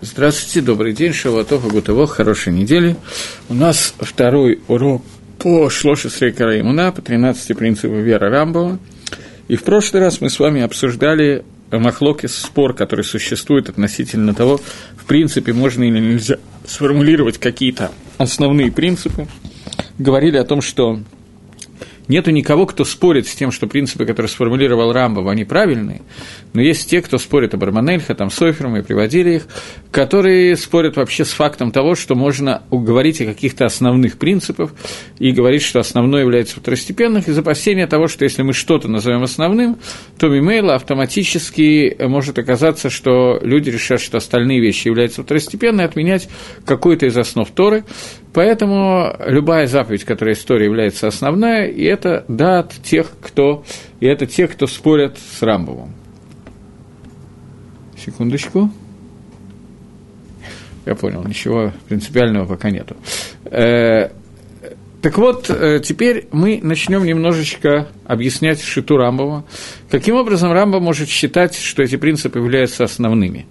Здравствуйте, добрый день, Шаватов и Гутово, хорошей недели. У нас второй урок по Шлоши Срейкара Имуна, по 13 принципам веры Рамбова. И в прошлый раз мы с вами обсуждали Махлокис, спор, который существует относительно того, в принципе, можно или нельзя сформулировать какие-то основные принципы. Говорили о том, что Нету никого, кто спорит с тем, что принципы, которые сформулировал Рамбов, они правильные, но есть те, кто спорит об Арманельха, там, Сойфером, и приводили их, которые спорят вообще с фактом того, что можно говорить о каких-то основных принципах и говорить, что основное является второстепенным, из опасения того, что если мы что-то назовем основным, то мимейла автоматически может оказаться, что люди решат, что остальные вещи являются второстепенными, отменять какой-то из основ Торы, Поэтому любая заповедь, которая история является основная, и это дат тех, кто, и это те, кто спорят с Рамбовым. Секундочку. Я понял, ничего принципиального пока нету. Э, так вот, э, теперь мы начнем немножечко объяснять Шиту Рамбова. Каким образом Рамба может считать, что эти принципы являются основными?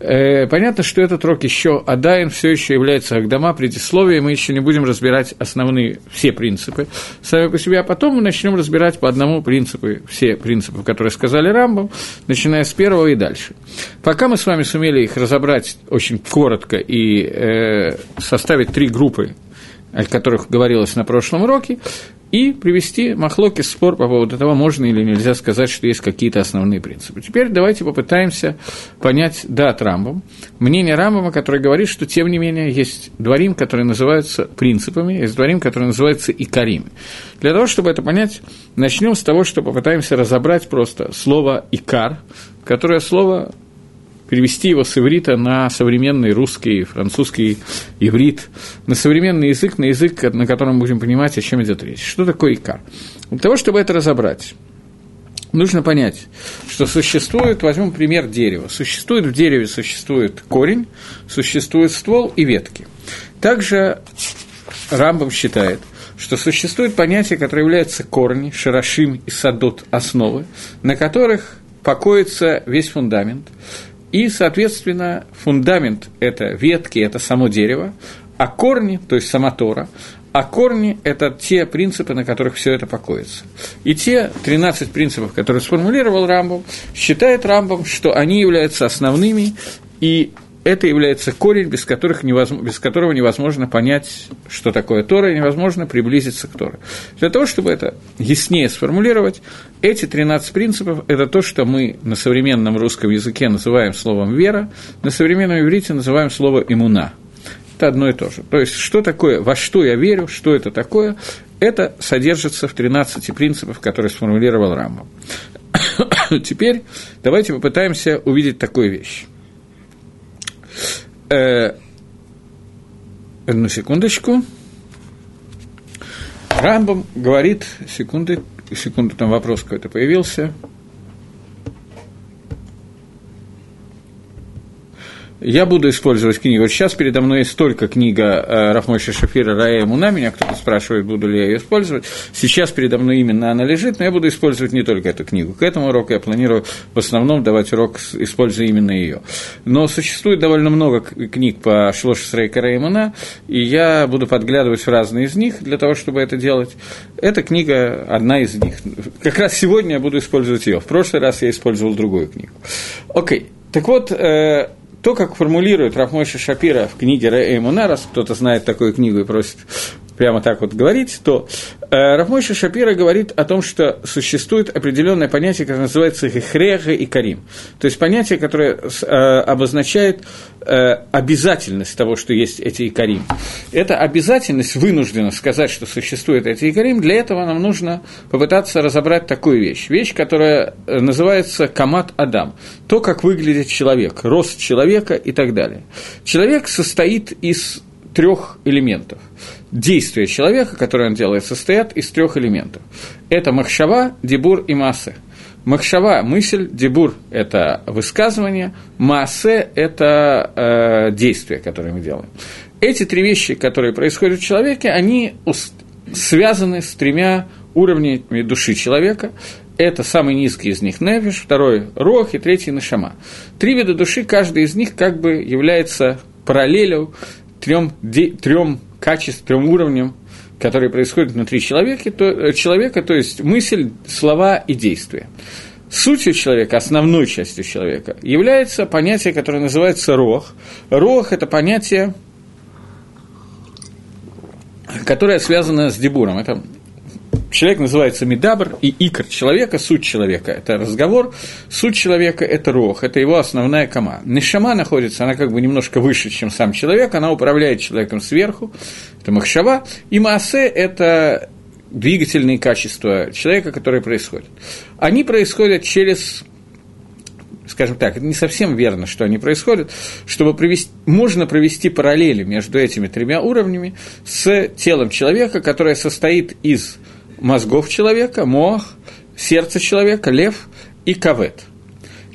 Э, понятно, что этот рок еще Адайн все еще является Агдама, предисловие, мы еще не будем разбирать основные все принципы сами по себе, а потом мы начнем разбирать по одному принципу все принципы, которые сказали Рамбов, начиная с первого и дальше. Пока мы с вами сумели их разобрать очень коротко и э, составить три группы о которых говорилось на прошлом уроке, и привести махлоки спор по поводу того, можно или нельзя сказать, что есть какие-то основные принципы. Теперь давайте попытаемся понять дат Рамбом, мнение Рамбома, который говорит, что тем не менее есть дворим, которые называются принципами, есть дворим, которые называются икарим. Для того, чтобы это понять, начнем с того, что попытаемся разобрать просто слово «икар», которое слово перевести его с иврита на современный русский, французский иврит, на современный язык, на язык, на котором мы будем понимать, о чем идет речь. Что такое икар? Для того, чтобы это разобрать, нужно понять, что существует, возьмем пример дерева, существует в дереве, существует корень, существует ствол и ветки. Также Рамбам считает, что существует понятие, которое является корни, шарашим и садот основы, на которых покоится весь фундамент, и, соответственно, фундамент – это ветки, это само дерево, а корни, то есть сама Тора, а корни – это те принципы, на которых все это покоится. И те 13 принципов, которые сформулировал Рамбом, считает Рамбом, что они являются основными, и это является корень, без, которых невозможно, без которого невозможно понять, что такое Тора, и невозможно приблизиться к Торе. Для того, чтобы это яснее сформулировать, эти 13 принципов – это то, что мы на современном русском языке называем словом «вера», на современном иврите называем слово «имуна». Это одно и то же. То есть, что такое, во что я верю, что это такое, это содержится в 13 принципах, которые сформулировал Рамбом. Теперь давайте попытаемся увидеть такую вещь. Э, одну секундочку. Рамбом говорит, секунды, секунду, там вопрос какой-то появился. Я буду использовать книгу. Вот сейчас передо мной есть только книга э, Рафмойша Шафира «Рая Муна». Меня кто-то спрашивает, буду ли я ее использовать. Сейчас передо мной именно она лежит, но я буду использовать не только эту книгу. К этому уроку я планирую в основном давать урок, используя именно ее. Но существует довольно много книг по Шлош Срейка Рая и я буду подглядывать в разные из них для того, чтобы это делать. Эта книга одна из них. Как раз сегодня я буду использовать ее. В прошлый раз я использовал другую книгу. Окей. Так вот, э, то, как формулирует Рафмойша Шапира в книге Рэймуна, раз кто-то знает такую книгу и просит прямо так вот говорить, то э, Рафмойша Шапира говорит о том, что существует определенное понятие, которое называется хехреха и карим. То есть понятие, которое э, обозначает э, обязательность того, что есть эти икарим. Эта обязательность вынуждена сказать, что существует эти икарим. Для этого нам нужно попытаться разобрать такую вещь. Вещь, которая э, называется камат Адам. То, как выглядит человек, рост человека и так далее. Человек состоит из трех элементов. Действия человека, которые он делает, состоят из трех элементов. Это махшава, дебур и массы. Махшава – мысль, дебур – это высказывание, массе – это э, действие, которое мы делаем. Эти три вещи, которые происходят в человеке, они связаны с тремя уровнями души человека. это самый низкий из них нефиш, второй – рох и третий – нашама. Три вида души, каждый из них как бы является параллелью трем, трем качеств, трем уровням, которые происходят внутри человека, то, э, человека, то есть мысль, слова и действия. Сутью человека, основной частью человека, является понятие, которое называется рох. Рох – это понятие, которое связано с дебуром. Это человек называется медабр, и икр человека, суть человека – это разговор, суть человека – это рох, это его основная кома. Нишама находится, она как бы немножко выше, чем сам человек, она управляет человеком сверху, это махшава, и маасе – это двигательные качества человека, которые происходят. Они происходят через скажем так, это не совсем верно, что они происходят, чтобы провести, можно провести параллели между этими тремя уровнями с телом человека, которое состоит из мозгов человека, мох, сердце человека, лев и кавет.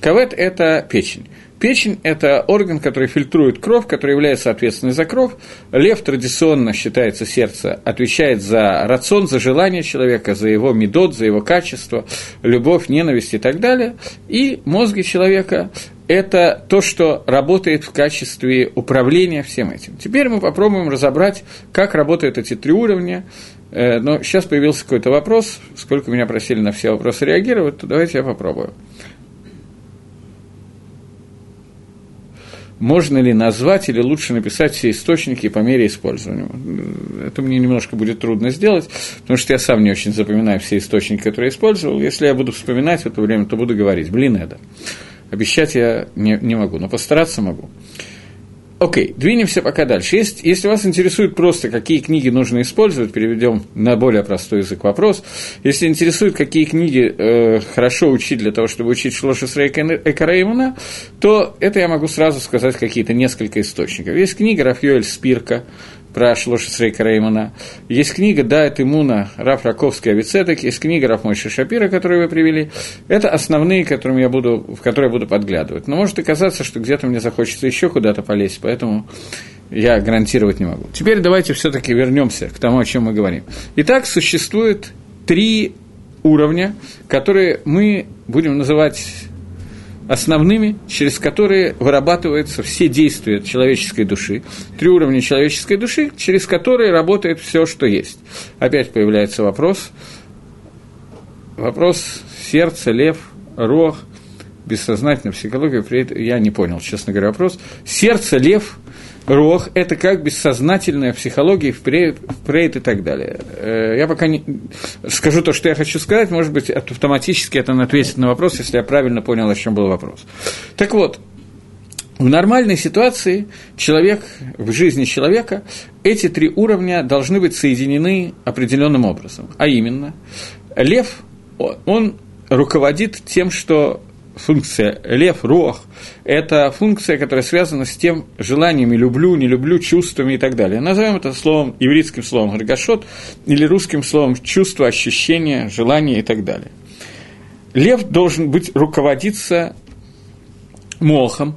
Кавет – это печень. Печень – это орган, который фильтрует кровь, который является ответственным за кровь. Лев традиционно считается сердце, отвечает за рацион, за желание человека, за его медот, за его качество, любовь, ненависть и так далее. И мозги человека – это то, что работает в качестве управления всем этим. Теперь мы попробуем разобрать, как работают эти три уровня. Э, но сейчас появился какой-то вопрос, сколько меня просили на все вопросы реагировать, то давайте я попробую. можно ли назвать или лучше написать все источники по мере использования. Это мне немножко будет трудно сделать, потому что я сам не очень запоминаю все источники, которые я использовал. Если я буду вспоминать в это время, то буду говорить, блин, это. Обещать я не, не могу, но постараться могу. Окей, okay, двинемся пока дальше. Есть, если вас интересует просто, какие книги нужно использовать, переведем на более простой язык вопрос. Если интересует, какие книги э, хорошо учить для того, чтобы учить Шлоша Срейка то это я могу сразу сказать какие-то несколько источников. Есть книга Рафьюэль Спирка, про Шлошесрейка Реймана. Есть книга «Дает иммуна» Раф Раковский Авицеток, есть книга Раф Мойши Шапира, которую вы привели. Это основные, которыми я буду, в которые я буду подглядывать. Но может оказаться, что где-то мне захочется еще куда-то полезть, поэтому я гарантировать не могу. Теперь давайте все-таки вернемся к тому, о чем мы говорим. Итак, существует три уровня, которые мы будем называть основными, через которые вырабатываются все действия человеческой души, три уровня человеческой души, через которые работает все, что есть. Опять появляется вопрос, вопрос сердца, лев, рог, бессознательная психология, я не понял, честно говоря, вопрос. Сердце, лев, Рох – это как бессознательная психология, впрейд и так далее. Э, я пока не скажу то, что я хочу сказать, может быть, автоматически это ответит на вопрос, если я правильно понял, о чем был вопрос. Так вот, в нормальной ситуации человек, в жизни человека, эти три уровня должны быть соединены определенным образом. А именно, лев, он руководит тем, что функция лев, рох – это функция, которая связана с тем желаниями «люблю», «не люблю», чувствами и так далее. Назовем это словом, ивритским словом «ргашот» или русским словом «чувство», «ощущение», «желание» и так далее. Лев должен быть руководиться мохом,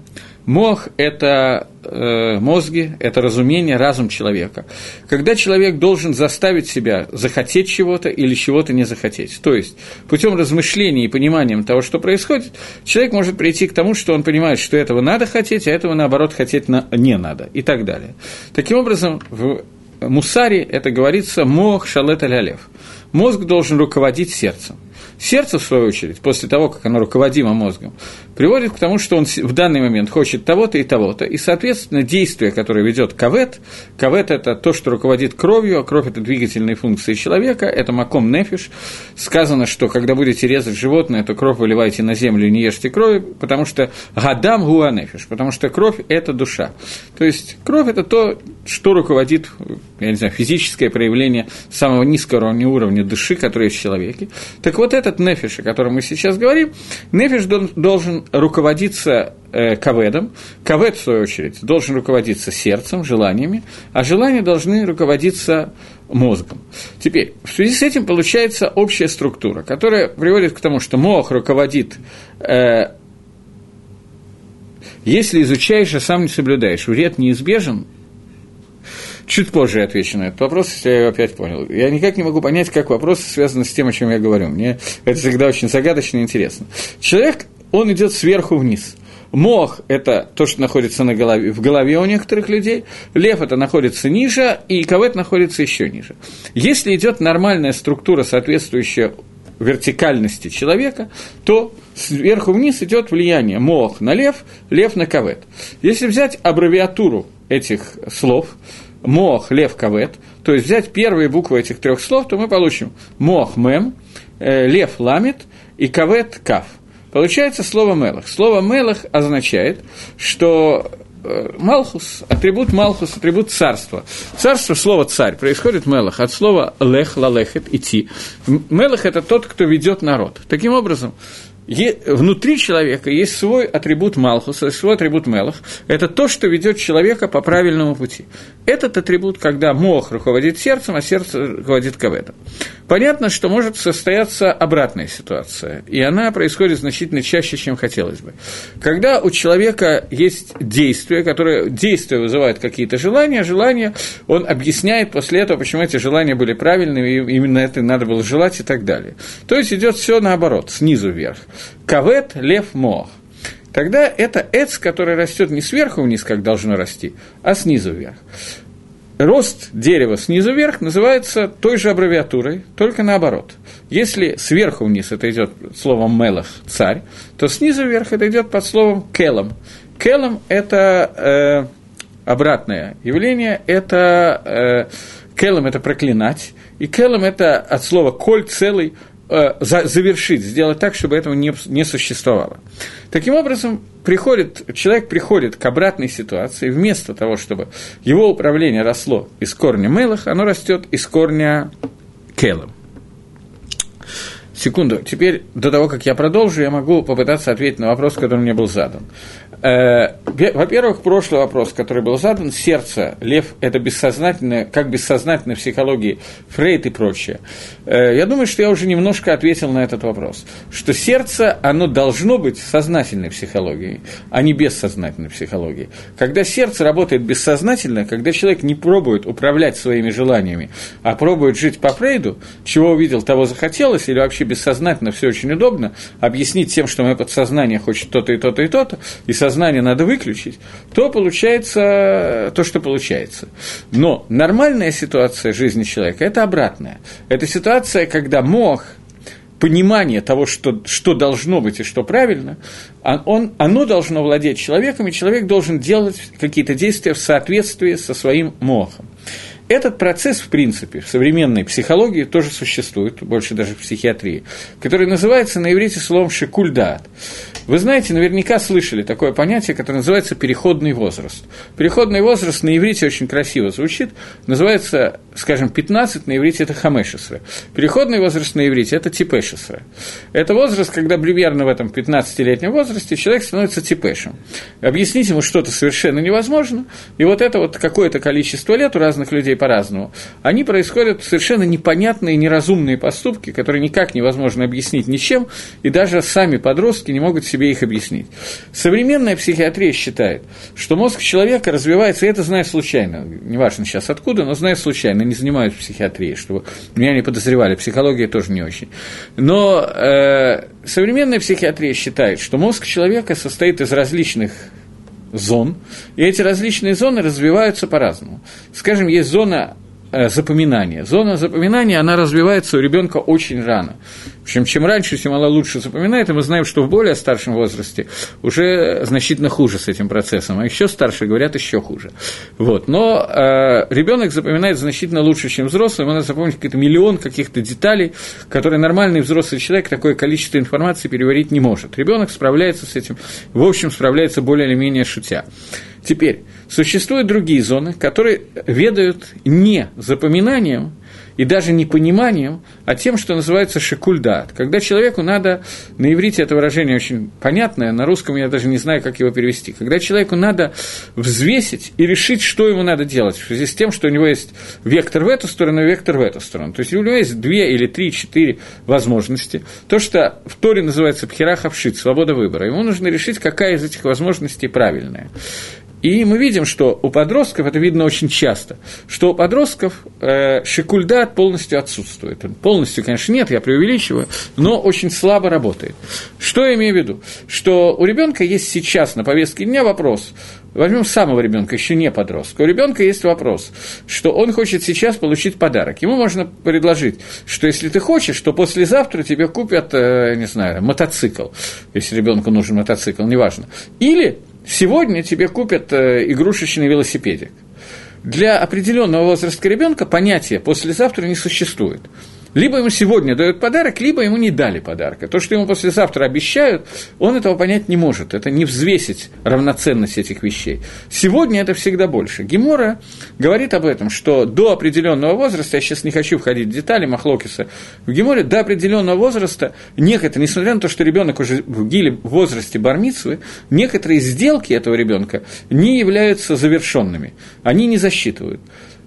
Мох – это э, мозги, это разумение, разум человека. Когда человек должен заставить себя захотеть чего-то или чего-то не захотеть. То есть, путем размышления и понимания того, что происходит, человек может прийти к тому, что он понимает, что этого надо хотеть, а этого, наоборот, хотеть на... не надо, и так далее. Таким образом, в Мусаре это говорится «мох шалет алялев». Мозг должен руководить сердцем. Сердце, в свою очередь, после того, как оно руководимо мозгом, приводит к тому, что он в данный момент хочет того-то и того-то, и, соответственно, действие, которое ведет кавет, кавет – это то, что руководит кровью, а кровь – это двигательные функции человека, это маком нефиш. Сказано, что когда будете резать животное, то кровь выливайте на землю и не ешьте крови, потому что гадам гуа нефиш, потому что кровь – это душа. То есть, кровь – это то, что руководит, я не знаю, физическое проявление самого низкого уровня души, которое есть в человеке. Так вот, этот нефиш, о котором мы сейчас говорим, нефиш должен руководиться э, каведом, кавед, в свою очередь, должен руководиться сердцем, желаниями, а желания должны руководиться мозгом. Теперь, в связи с этим получается общая структура, которая приводит к тому, что мозг руководит э, если изучаешь, а сам не соблюдаешь, вред неизбежен, Чуть позже я отвечу на этот вопрос, если я его опять понял. Я никак не могу понять, как вопросы связаны с тем, о чем я говорю. Мне это всегда очень загадочно и интересно. Человек, он идет сверху вниз. Мох – это то, что находится на голове, в голове у некоторых людей, лев – это находится ниже, и кавет находится еще ниже. Если идет нормальная структура, соответствующая вертикальности человека, то сверху вниз идет влияние мох на лев, лев на кавет. Если взять аббревиатуру этих слов, мох, лев, кавет, то есть взять первые буквы этих трех слов, то мы получим мох, мем, э, лев, ламит и кавет, кав. Получается слово мелах. Слово мелах означает, что э, Малхус, атрибут Малхус, атрибут царства. Царство, слово царь, происходит мелах, от слова лех, лалехет, идти. Мелах – это тот, кто ведет народ. Таким образом, внутри человека есть свой атрибут Малхуса, свой атрибут Мелах. Это то, что ведет человека по правильному пути. Этот атрибут, когда Мох руководит сердцем, а сердце руководит Каветом. Понятно, что может состояться обратная ситуация, и она происходит значительно чаще, чем хотелось бы. Когда у человека есть действие, которое действие вызывает какие-то желания, желания, он объясняет после этого, почему эти желания были правильными, и именно это надо было желать и так далее. То есть идет все наоборот, снизу вверх. Кавет, лев, мох. Тогда это эц, который растет не сверху вниз, как должно расти, а снизу вверх рост дерева снизу вверх называется той же аббревиатурой, только наоборот. Если сверху вниз это идет словом мелах царь, то снизу вверх это идет под словом келом. Келом это э, обратное явление, это э, келом это проклинать, и келом это от слова коль целый завершить, сделать так, чтобы этого не, не существовало. Таким образом, приходит, человек приходит к обратной ситуации, вместо того, чтобы его управление росло из корня Мелах, оно растет из корня Келем. Секунду. Теперь, до того, как я продолжу, я могу попытаться ответить на вопрос, который мне был задан. Э, во-первых, прошлый вопрос, который был задан, сердце, лев – это бессознательное, как бессознательная психологии, Фрейд и прочее. Э, я думаю, что я уже немножко ответил на этот вопрос, что сердце, оно должно быть сознательной психологией, а не бессознательной психологией. Когда сердце работает бессознательно, когда человек не пробует управлять своими желаниями, а пробует жить по Фрейду, чего увидел, того захотелось, или вообще бессознательно все очень удобно, объяснить тем, что мое подсознание хочет то-то и то-то и то-то, и сознание надо выключить, то получается то, что получается. Но нормальная ситуация жизни человека – это обратная. Это ситуация, когда мох понимание того, что, что должно быть и что правильно, а он, оно должно владеть человеком, и человек должен делать какие-то действия в соответствии со своим мохом. Этот процесс, в принципе, в современной психологии тоже существует, больше даже в психиатрии, который называется на иврите словом «шикульдат». Вы знаете, наверняка слышали такое понятие, которое называется переходный возраст. Переходный возраст на иврите очень красиво звучит, называется, скажем, 15, на иврите это хамешесре. Переходный возраст на иврите это типешесре. Это возраст, когда примерно в этом 15-летнем возрасте человек становится типешем. Объяснить ему что-то совершенно невозможно, и вот это вот какое-то количество лет у разных людей по-разному, они происходят совершенно непонятные, неразумные поступки, которые никак невозможно объяснить ничем, и даже сами подростки не могут себе их объяснить. Современная психиатрия считает, что мозг человека развивается, и это знаю случайно, неважно сейчас откуда, но знаю случайно, не занимаюсь психиатрией, чтобы меня не подозревали, психология тоже не очень. Но э, современная психиатрия считает, что мозг человека состоит из различных зон, и эти различные зоны развиваются по-разному. Скажем, есть зона Э, запоминания. Зона запоминания, она развивается у ребенка очень рано. Общем, чем раньше Симала лучше запоминает, и мы знаем, что в более старшем возрасте уже значительно хуже с этим процессом, а еще старше говорят еще хуже. Вот. Но э, ребенок запоминает значительно лучше, чем взрослый, ему надо какой-то миллион каких-то деталей, которые нормальный взрослый человек такое количество информации переварить не может. Ребенок справляется с этим, в общем, справляется более или менее шутя. Теперь, Существуют другие зоны, которые ведают не запоминанием и даже не пониманием, а тем, что называется шикульдат. Когда человеку надо, на иврите это выражение очень понятное, на русском я даже не знаю, как его перевести, когда человеку надо взвесить и решить, что ему надо делать, в связи с тем, что у него есть вектор в эту сторону и вектор в эту сторону. То есть у него есть две или три, четыре возможности. То, что в Торе называется пхерахавшит, свобода выбора. Ему нужно решить, какая из этих возможностей правильная. И мы видим, что у подростков, это видно очень часто, что у подростков э, шикульдат полностью отсутствует. Полностью, конечно, нет, я преувеличиваю, но очень слабо работает. Что я имею в виду? Что у ребенка есть сейчас на повестке дня вопрос, Возьмем самого ребенка, еще не подростка. У ребенка есть вопрос, что он хочет сейчас получить подарок. Ему можно предложить, что если ты хочешь, то послезавтра тебе купят, э, не знаю, мотоцикл, если ребенку нужен мотоцикл, неважно. Или сегодня тебе купят э, игрушечный велосипедик. Для определенного возраста ребенка понятия послезавтра не существует. Либо ему сегодня дают подарок, либо ему не дали подарка. То, что ему послезавтра обещают, он этого понять не может. Это не взвесить равноценность этих вещей. Сегодня это всегда больше. Гемора говорит об этом, что до определенного возраста, я сейчас не хочу входить в детали Махлокиса, в Геморе до определенного возраста некоторые, несмотря на то, что ребенок уже в гиле в возрасте бармицвы, некоторые сделки этого ребенка не являются завершенными. Они не засчитывают.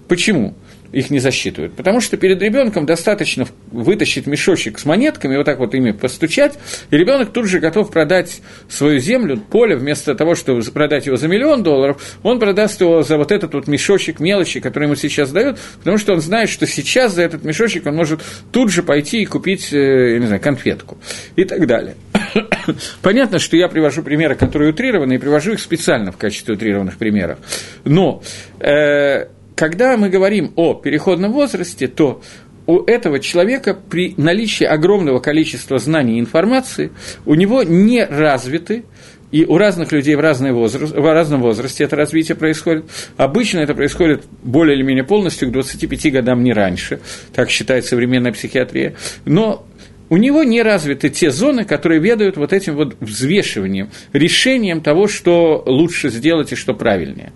Почему? Их не засчитывают. Потому что перед ребенком достаточно вытащить мешочек с монетками, вот так вот ими постучать, и ребенок тут же готов продать свою землю, поле, вместо того, чтобы продать его за миллион долларов, он продаст его за вот этот вот мешочек мелочи, который ему сейчас дают, потому что он знает, что сейчас за этот мешочек он может тут же пойти и купить, э, я не знаю, конфетку и так далее. Понятно, что я привожу примеры, которые утрированы, и привожу их специально в качестве утрированных примеров. Но э, когда мы говорим о переходном возрасте, то у этого человека при наличии огромного количества знаний и информации у него не развиты и у разных людей в, разный возраст, в разном возрасте это развитие происходит. Обычно это происходит более или менее полностью к 25 годам, не раньше, так считает современная психиатрия. Но у него не развиты те зоны, которые ведают вот этим вот взвешиванием, решением того, что лучше сделать и что правильнее.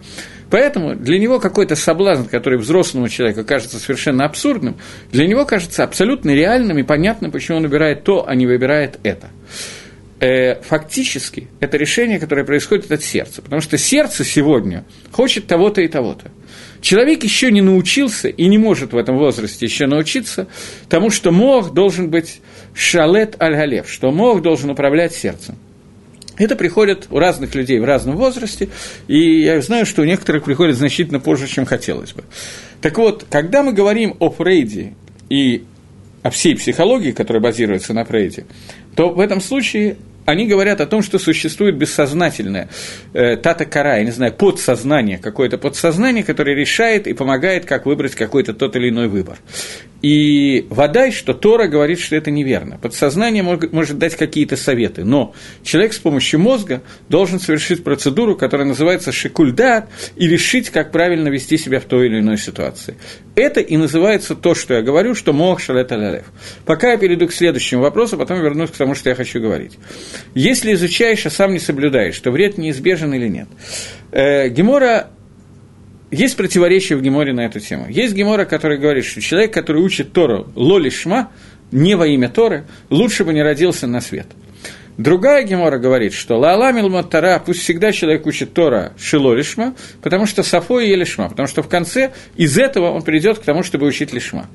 Поэтому для него какой-то соблазн, который взрослому человеку кажется совершенно абсурдным, для него кажется абсолютно реальным и понятным, почему он выбирает то, а не выбирает это. Э, фактически это решение, которое происходит от сердца, потому что сердце сегодня хочет того-то и того-то. Человек еще не научился и не может в этом возрасте еще научиться тому, что мог должен быть шалет аль-галев, что мог должен управлять сердцем. Это приходит у разных людей в разном возрасте, и я знаю, что у некоторых приходит значительно позже, чем хотелось бы. Так вот, когда мы говорим о Фрейде и о всей психологии, которая базируется на Фрейде, то в этом случае они говорят о том, что существует бессознательное э, тата-кара, я не знаю, подсознание, какое-то подсознание, которое решает и помогает, как выбрать какой-то тот или иной выбор. И вода, что Тора говорит, что это неверно. Подсознание может, может дать какие-то советы, но человек с помощью мозга должен совершить процедуру, которая называется шикульдат, и решить, как правильно вести себя в той или иной ситуации. Это и называется то, что я говорю, что мог шалет. Пока я перейду к следующему вопросу, потом вернусь к тому, что я хочу говорить. Если изучаешь, а сам не соблюдаешь, то вред неизбежен или нет? Э, Гемора есть противоречие в Геморе на эту тему. Есть Гемора, который говорит, что человек, который учит Тору лоли шма, не во имя Торы, лучше бы не родился на свет. Другая Гемора говорит, что лааламил матара, пусть всегда человек учит Тора шило лишма, потому что сафо и лишма, потому что в конце из этого он придет к тому, чтобы учить лишма.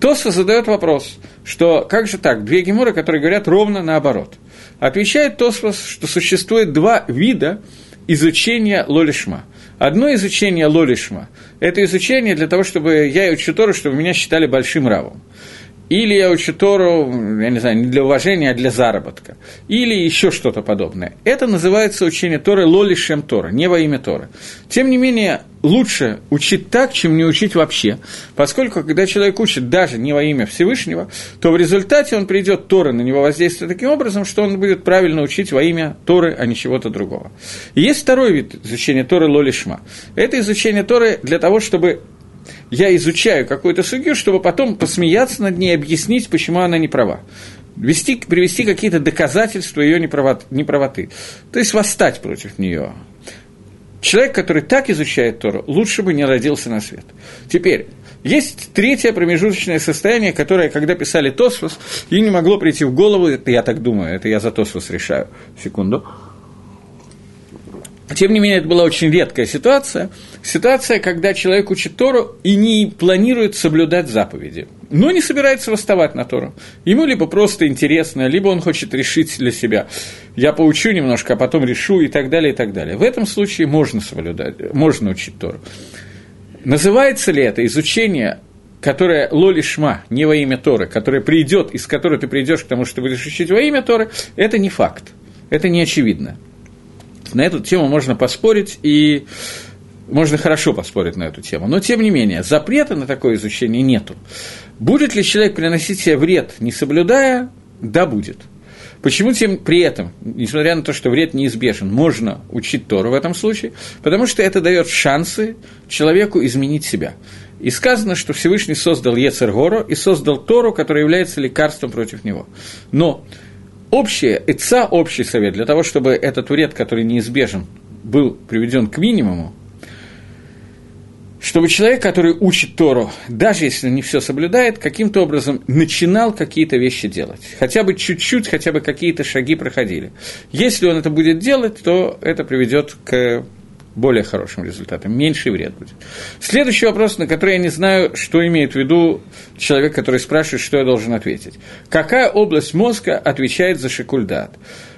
Тоса задает вопрос, что как же так, две Геморы, которые говорят ровно наоборот. Отвечает Тосфос, что существует два вида изучения лолишма. Одно изучение лолишма – это изучение для того, чтобы я учу Тору, чтобы меня считали большим равом или я учу Тору, я не знаю, не для уважения, а для заработка, или еще что-то подобное. Это называется учение Торы лоли шем Тора, не во имя Торы. Тем не менее, лучше учить так, чем не учить вообще, поскольку когда человек учит даже не во имя Всевышнего, то в результате он придет Торы на него воздействие таким образом, что он будет правильно учить во имя Торы, а не чего-то другого. И есть второй вид изучения Торы Лолишма. Это изучение Торы для того, чтобы я изучаю какую-то судью, чтобы потом посмеяться над ней и объяснить, почему она не права. Вести, привести какие-то доказательства ее неправоты. То есть восстать против нее. Человек, который так изучает Тору, лучше бы не родился на свет. Теперь, есть третье промежуточное состояние, которое, когда писали Тосфос, им не могло прийти в голову, это я так думаю, это я за Тосфос решаю, секунду. Тем не менее, это была очень редкая ситуация. Ситуация, когда человек учит Тору и не планирует соблюдать заповеди, но не собирается восставать на Тору. Ему либо просто интересно, либо он хочет решить для себя. Я поучу немножко, а потом решу и так далее, и так далее. В этом случае можно соблюдать, можно учить Тору. Называется ли это изучение которое лоли шма, не во имя Торы, которое придет, из которой ты придешь к тому, что ты будешь учить во имя Торы, это не факт, это не очевидно. На эту тему можно поспорить, и можно хорошо поспорить на эту тему. Но, тем не менее, запрета на такое изучение нету. Будет ли человек приносить себе вред, не соблюдая? Да, будет. Почему тем при этом, несмотря на то, что вред неизбежен, можно учить Тору в этом случае? Потому что это дает шансы человеку изменить себя. И сказано, что Всевышний создал Ецергоро и создал Тору, которая является лекарством против него. Но общее, ИЦА, общий совет, для того, чтобы этот вред, который неизбежен, был приведен к минимуму, чтобы человек, который учит Тору, даже если не все соблюдает, каким-то образом начинал какие-то вещи делать. Хотя бы чуть-чуть, хотя бы какие-то шаги проходили. Если он это будет делать, то это приведет к более хорошим результатом, меньший вред будет. Следующий вопрос, на который я не знаю, что имеет в виду человек, который спрашивает, что я должен ответить. Какая область мозга отвечает за шикульдат?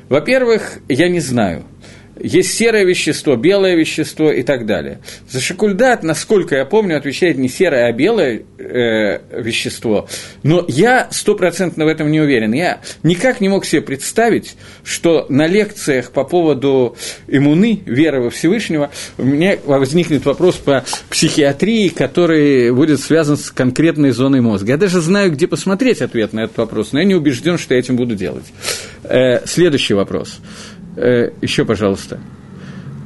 Во-первых, я не знаю – есть серое вещество, белое вещество и так далее. За шикульдат, насколько я помню, отвечает не серое, а белое э, вещество. Но я стопроцентно в этом не уверен. Я никак не мог себе представить, что на лекциях по поводу иммуны, веры во Всевышнего, у меня возникнет вопрос по психиатрии, который будет связан с конкретной зоной мозга. Я даже знаю, где посмотреть ответ на этот вопрос, но я не убежден, что я этим буду делать. Э, следующий вопрос. Э, еще, пожалуйста.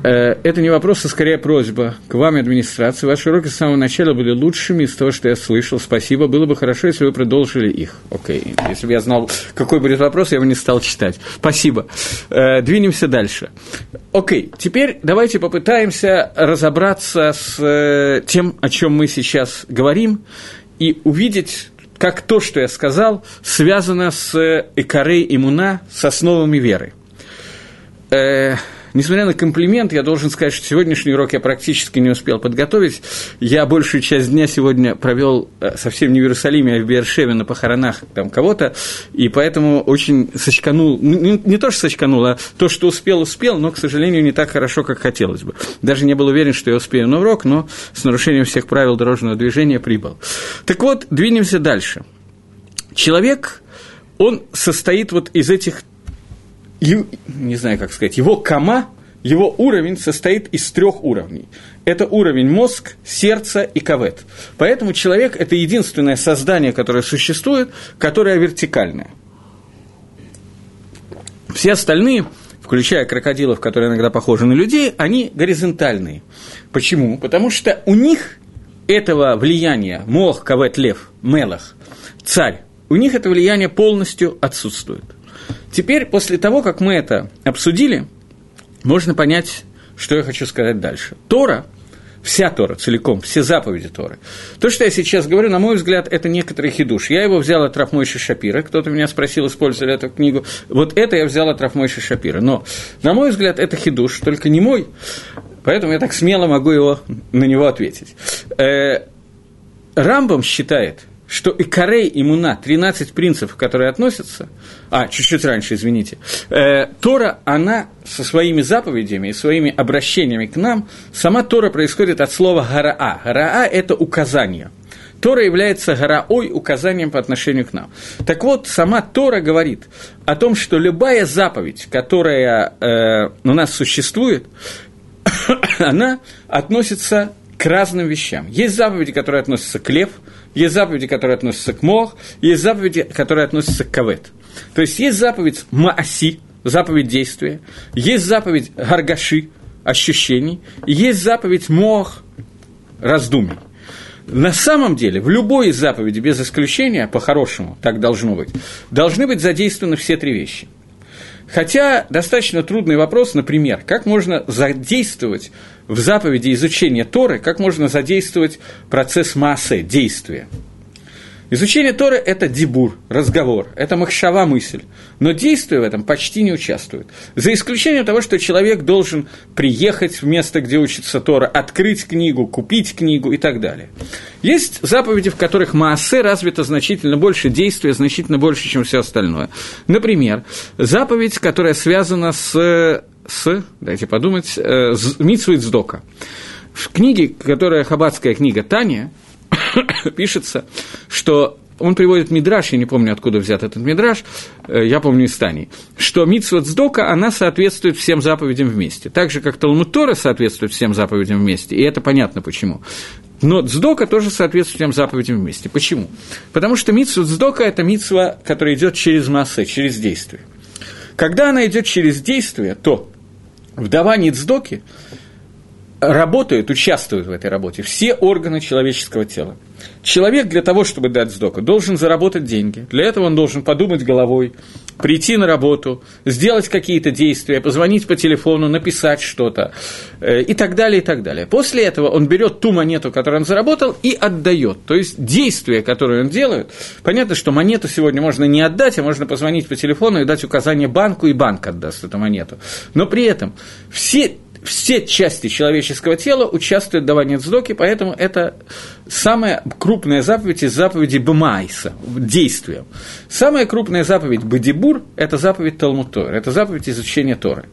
Э, это не вопрос, а скорее просьба к вам администрации. Ваши уроки с самого начала были лучшими из того, что я слышал. Спасибо. Было бы хорошо, если вы продолжили их. Окей. Okay. Если бы я знал, какой будет вопрос, я бы не стал читать. Спасибо. Э, двинемся дальше. Окей. Okay. Теперь давайте попытаемся разобраться с тем, о чем мы сейчас говорим, и увидеть как то, что я сказал, связано с Икарей Имуна, с основами веры. Э, несмотря на комплимент, я должен сказать, что сегодняшний урок я практически не успел подготовить. Я большую часть дня сегодня провел э, совсем не в Иерусалиме, а в Бершеве на похоронах там кого-то, и поэтому очень сочканул, не, не то, что сочканул, а то, что успел, успел, но, к сожалению, не так хорошо, как хотелось бы. Даже не был уверен, что я успею на урок, но с нарушением всех правил дорожного движения прибыл. Так вот, двинемся дальше. Человек, он состоит вот из этих не знаю, как сказать, его кама, его уровень состоит из трех уровней. Это уровень мозг, сердце и кавет. Поэтому человек – это единственное создание, которое существует, которое вертикальное. Все остальные, включая крокодилов, которые иногда похожи на людей, они горизонтальные. Почему? Потому что у них этого влияния, мох, кавет, лев, мелах, царь, у них это влияние полностью отсутствует. Теперь, после того, как мы это обсудили, можно понять, что я хочу сказать дальше. Тора, вся Тора целиком, все заповеди Торы. То, что я сейчас говорю, на мой взгляд, это некоторый хидуш. Я его взял от Рафмойши Шапира, кто-то меня спросил, использовали эту книгу. Вот это я взял от Рафмойши Шапира. Но, на мой взгляд, это хидуш, только не мой, поэтому я так смело могу его, на него ответить. Э, Рамбам считает, что и Корей, и Муна, 13 принципов, которые относятся, а, чуть-чуть раньше, извините, э, Тора, она со своими заповедями и своими обращениями к нам, сама Тора происходит от слова «гараа». «Гараа» – это указание. Тора является гораой указанием по отношению к нам. Так вот, сама Тора говорит о том, что любая заповедь, которая э, у нас существует, она относится к разным вещам. Есть заповеди, которые относятся к лев – есть заповеди, которые относятся к мох, есть заповеди, которые относятся к кавет. То есть есть заповедь мааси, заповедь действия, есть заповедь гаргаши, ощущений, есть заповедь мох, раздумий. На самом деле, в любой из заповедей, без исключения, по-хорошему, так должно быть, должны быть задействованы все три вещи. Хотя достаточно трудный вопрос, например, как можно задействовать в заповеди изучения Торы, как можно задействовать процесс массы, действия. Изучение Торы – это дебур, разговор, это махшава мысль, но действие в этом почти не участвует. За исключением того, что человек должен приехать в место, где учится Тора, открыть книгу, купить книгу и так далее. Есть заповеди, в которых Маасе развито значительно больше, действия значительно больше, чем все остальное. Например, заповедь, которая связана с, с дайте подумать, э, Митсвит Сдока. В книге, которая хаббатская книга Таня, пишется, что он приводит Мидраш, я не помню, откуда взят этот Мидраш, э, я помню из Тани, что Митсвот Сдока, она соответствует всем заповедям вместе. Так же, как Талмуд Тора соответствует всем заповедям вместе, и это понятно почему. Но Цдока тоже соответствует всем заповедям вместе. Почему? Потому что Митсвот Цдока – это митсва, которая идет через массы, через действие. Когда она идет через действие, то в давании Цдоки работают, участвуют в этой работе все органы человеческого тела. Человек для того, чтобы дать сдоку, должен заработать деньги. Для этого он должен подумать головой, прийти на работу, сделать какие-то действия, позвонить по телефону, написать что-то э, и так далее, и так далее. После этого он берет ту монету, которую он заработал, и отдает. То есть действия, которые он делает, понятно, что монету сегодня можно не отдать, а можно позвонить по телефону и дать указание банку, и банк отдаст эту монету. Но при этом все все части человеческого тела участвуют в давании цдоки, поэтому это самая крупная заповедь из заповедей Бмайса, действия. Самая крупная заповедь Бадибур – это заповедь Талмуд Тор, это заповедь изучения Торы.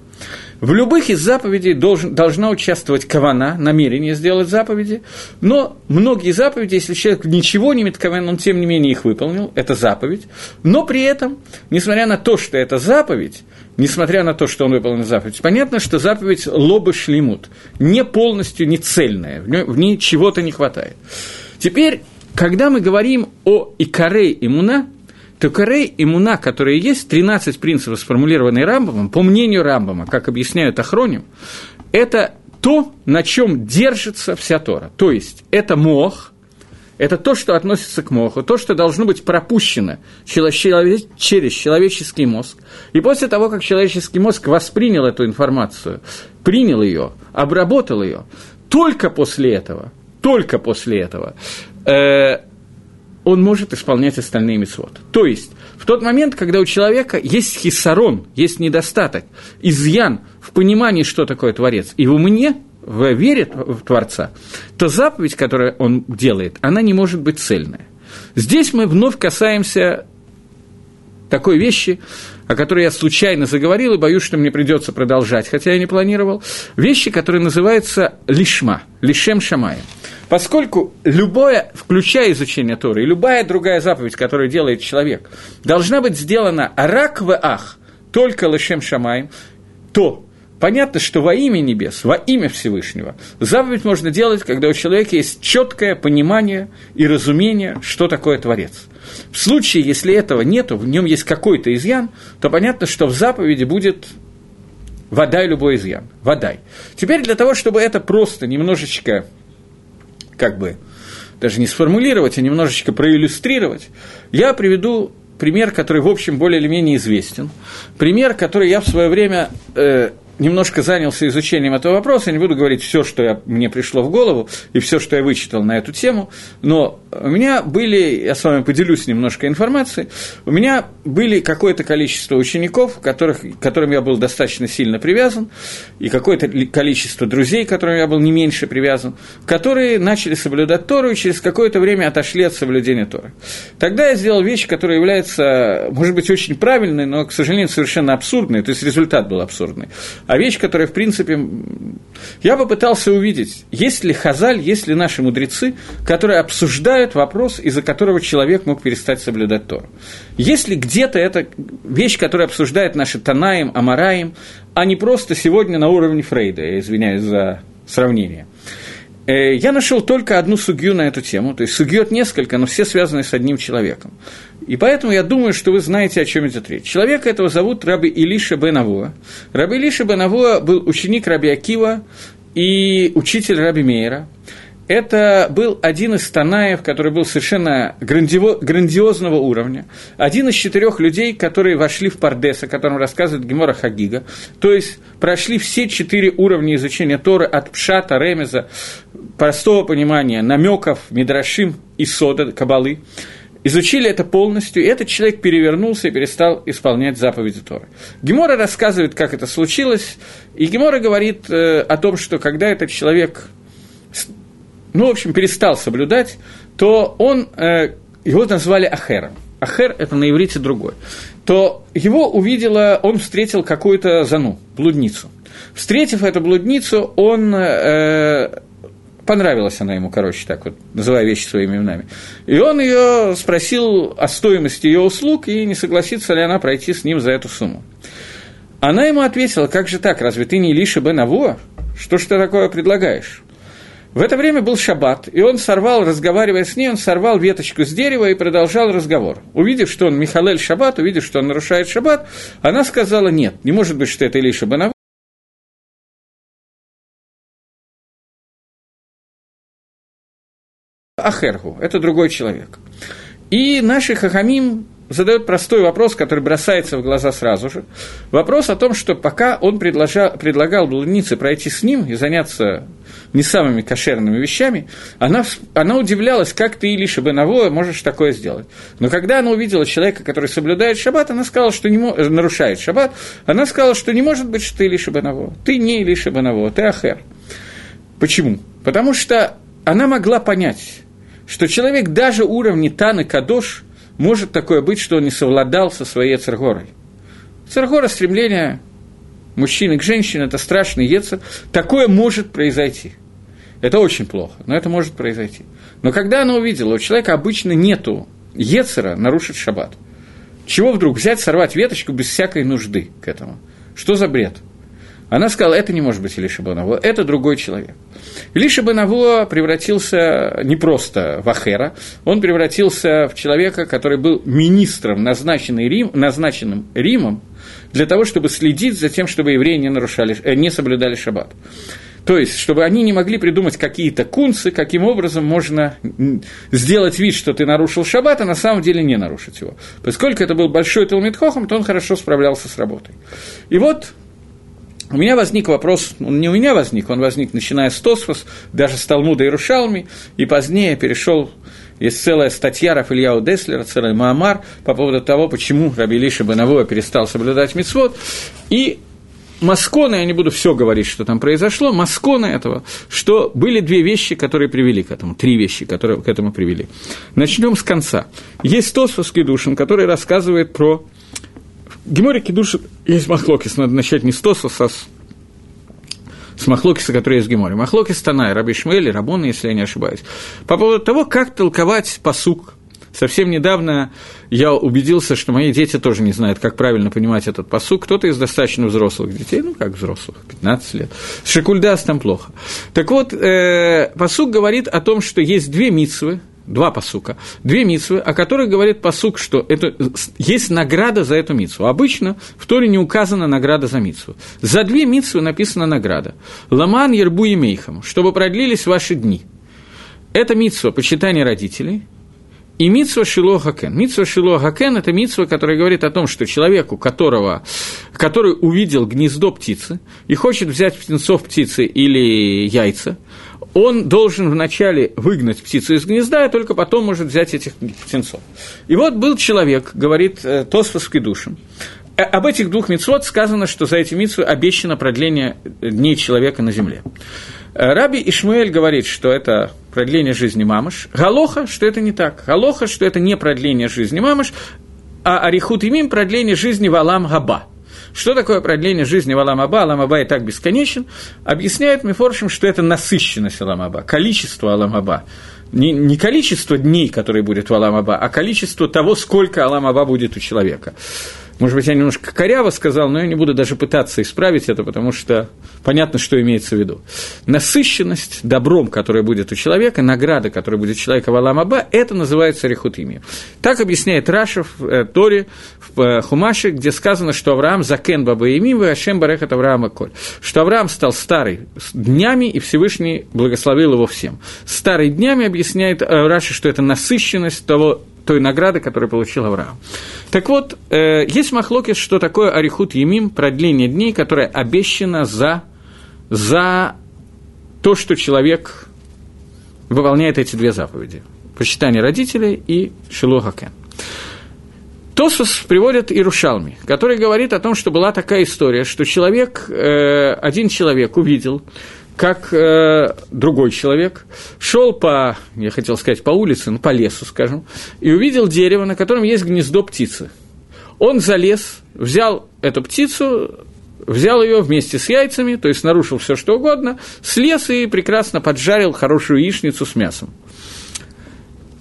В любых из заповедей должен, должна участвовать кавана, намерение сделать заповеди, но многие заповеди, если человек ничего не имеет кавана, он тем не менее их выполнил, это заповедь, но при этом, несмотря на то, что это заповедь, несмотря на то, что он выполнил заповедь, понятно, что заповедь лобы шлемут, не полностью, не цельная, в ней чего-то не хватает. Теперь, когда мы говорим о Икаре Имуна, то Карей Имуна, которые есть, 13 принципов, сформулированные Рамбамом, по мнению Рамбама, как объясняют Ахроним, это то, на чем держится вся Тора. То есть, это мох, это то, что относится к моху, то, что должно быть пропущено через человеческий мозг. И после того, как человеческий мозг воспринял эту информацию, принял ее, обработал ее, только после этого, только после этого, э, он может исполнять остальные митцвот. То есть, в тот момент, когда у человека есть хисарон, есть недостаток, изъян в понимании, что такое Творец, и в уме, в вере в Творца, то заповедь, которую он делает, она не может быть цельная. Здесь мы вновь касаемся такой вещи, о которой я случайно заговорил и боюсь, что мне придется продолжать, хотя я не планировал, вещи, которые называются лишма, лишем шамая. Поскольку любое, включая изучение Торы, и любая другая заповедь, которую делает человек, должна быть сделана рак в ах, только лишем шамаем, то Понятно, что во имя небес, во имя Всевышнего, заповедь можно делать, когда у человека есть четкое понимание и разумение, что такое Творец. В случае, если этого нет, в нем есть какой-то изъян, то понятно, что в заповеди будет водай любой изъян. Водай. Теперь для того, чтобы это просто немножечко, как бы, даже не сформулировать, а немножечко проиллюстрировать, я приведу пример, который, в общем, более или менее известен. Пример, который я в свое время э, немножко занялся изучением этого вопроса, не буду говорить все, что я, мне пришло в голову, и все, что я вычитал на эту тему, но у меня были, я с вами поделюсь немножко информацией, у меня были какое-то количество учеников, которых, которым я был достаточно сильно привязан, и какое-то количество друзей, к которым я был не меньше привязан, которые начали соблюдать Тору и через какое-то время отошли от соблюдения Торы. Тогда я сделал вещь, которая является, может быть, очень правильной, но, к сожалению, совершенно абсурдной, то есть результат был абсурдный а вещь, которая, в принципе, я попытался увидеть, есть ли Хазаль, есть ли наши мудрецы, которые обсуждают вопрос, из-за которого человек мог перестать соблюдать Тору. Есть ли где-то эта вещь, которая обсуждает наши Танаем, Амараем, а не просто сегодня на уровне Фрейда, я извиняюсь за сравнение. Э, я нашел только одну сугью на эту тему, то есть сугьет несколько, но все связаны с одним человеком. И поэтому я думаю, что вы знаете, о чем идет речь. Человека этого зовут Раби Илиша бен Авуа. Раби Илиша бен Авуа был ученик Раби Акива и учитель Раби Мейера. Это был один из Танаев, который был совершенно грандио, грандиозного уровня. Один из четырех людей, которые вошли в Пардес, о котором рассказывает Гемора Хагига. То есть прошли все четыре уровня изучения Торы от Пшата, Ремеза, простого понимания, намеков, Мидрашим и Сода, Кабалы. Изучили это полностью, и этот человек перевернулся и перестал исполнять заповеди Торы. Гемора рассказывает, как это случилось, и Гемора говорит э, о том, что когда этот человек, ну, в общем, перестал соблюдать, то он, э, его назвали Ахером. Ахер – это на иврите другой. То его увидела, он встретил какую-то зану, блудницу. Встретив эту блудницу, он э, понравилась она ему, короче, так вот, называя вещи своими именами. И он ее спросил о стоимости ее услуг и не согласится ли она пройти с ним за эту сумму. Она ему ответила, как же так, разве ты не Лиша бен Аво? Что ж ты такое предлагаешь? В это время был шаббат, и он сорвал, разговаривая с ней, он сорвал веточку с дерева и продолжал разговор. Увидев, что он Михалель Шаббат, увидев, что он нарушает Шаббат, она сказала, нет, не может быть, что это Илиша Банава, Ахергу, это другой человек. И наши хахамим задают простой вопрос, который бросается в глаза сразу же. Вопрос о том, что пока он предлагал, предлагал блуднице пройти с ним и заняться не самыми кошерными вещами, она, она удивлялась, как ты, Илиша Бенаво, можешь такое сделать. Но когда она увидела человека, который соблюдает шаббат, она сказала, что не мо... нарушает шаббат, она сказала, что не может быть, что ты Илиша Бенаво. Ты не Илиша Бенаво, ты Ахер. Почему? Потому что она могла понять, что человек даже уровня Таны Кадош – может такое быть, что он не совладал со своей царгорой. Царгора – стремление мужчины к женщине, это страшный ецер. Такое может произойти. Это очень плохо, но это может произойти. Но когда она увидела, у человека обычно нету ецера нарушить шаббат. Чего вдруг взять, сорвать веточку без всякой нужды к этому? Что за бред? Она сказала, это не может быть Илиша Банаво, это другой человек. Илиша Банаво превратился не просто в Ахера, он превратился в человека, который был министром, назначенный Рим, назначенным Римом, для того, чтобы следить за тем, чтобы евреи не, нарушали, э, не соблюдали шаббат. То есть, чтобы они не могли придумать какие-то кунцы, каким образом можно сделать вид, что ты нарушил шаббат, а на самом деле не нарушить его. Поскольку это был большой Талмитхохом, то он хорошо справлялся с работой. И вот у меня возник вопрос, он не у меня возник, он возник начиная с Тосфос, даже с Талмуда и Рушалми, и позднее перешел есть целая статья Рафильяу Деслера, целый Маамар по поводу того, почему Раби Лиша Банавоя перестал соблюдать мицвод. И Масконы, я не буду все говорить, что там произошло, масконы этого, что были две вещи, которые привели к этому, три вещи, которые к этому привели. Начнем с конца. Есть Тосфос Кедушин, который рассказывает про Геморе Кедуш есть Махлокис, надо начать не с Тососа, а с, с Махлокиса, который есть в Геморе. Махлокис Танай, Раби Шмуэль, Рабон, если я не ошибаюсь. По поводу того, как толковать посук. Совсем недавно я убедился, что мои дети тоже не знают, как правильно понимать этот посук. Кто-то из достаточно взрослых детей, ну, как взрослых, 15 лет. С Шикульдас там плохо. Так вот, э, посук говорит о том, что есть две митсвы, два посука, две митсвы, о которых говорит посук, что это, есть награда за эту митсву. Обычно в Торе не указана награда за митсву. За две митсвы написана награда. Ламан Ербу Мейхам, чтобы продлились ваши дни. Это митсва почитания родителей, и митсва Шило Хакен. Митсва Шило Хакен – это митсва, которая говорит о том, что человеку, которого, который увидел гнездо птицы и хочет взять птенцов птицы или яйца, он должен вначале выгнать птицу из гнезда, а только потом может взять этих птенцов. И вот был человек, говорит э, Тосфос душам, э, об этих двух митцвот сказано, что за эти митцвы обещано продление дней человека на земле. Э, Раби Ишмаэль говорит, что это продление жизни мамыш. Галоха, что это не так. Галоха, что это не продление жизни мамыш, а Арихут имим продление жизни Валам Габа – что такое продление жизни в Аламаба? Аламаба и так бесконечен. Объясняет Мифоршим, что это насыщенность Аламаба, количество Аламаба. Не, не количество дней, которые будет в Аламаба, а количество того, сколько Аламаба будет у человека. Может быть, я немножко коряво сказал, но я не буду даже пытаться исправить это, потому что понятно, что имеется в виду. Насыщенность добром, которая будет у человека, награда, которая будет у человека в Аламаба, это называется рехутимия. Так объясняет Рашев в э, Торе, в э, Хумаше, где сказано, что Авраам закен баба и мим, Ашем барехат Авраама коль. Что Авраам стал старый днями, и Всевышний благословил его всем. Старый днями объясняет э, Раши, что это насыщенность того той награды, которую получил Авраам. Так вот, э, есть махлокис, что такое Арихут Емим, продление дней, которое обещано за, за то, что человек выполняет эти две заповеди. почитание родителей и Шилогакен. Тосус приводит Ирушалми, который говорит о том, что была такая история, что человек, э, один человек увидел, как э, другой человек шел по, я хотел сказать, по улице, ну, по лесу, скажем, и увидел дерево, на котором есть гнездо птицы. Он залез, взял эту птицу, взял ее вместе с яйцами, то есть нарушил все что угодно, слез и прекрасно поджарил хорошую яичницу с мясом.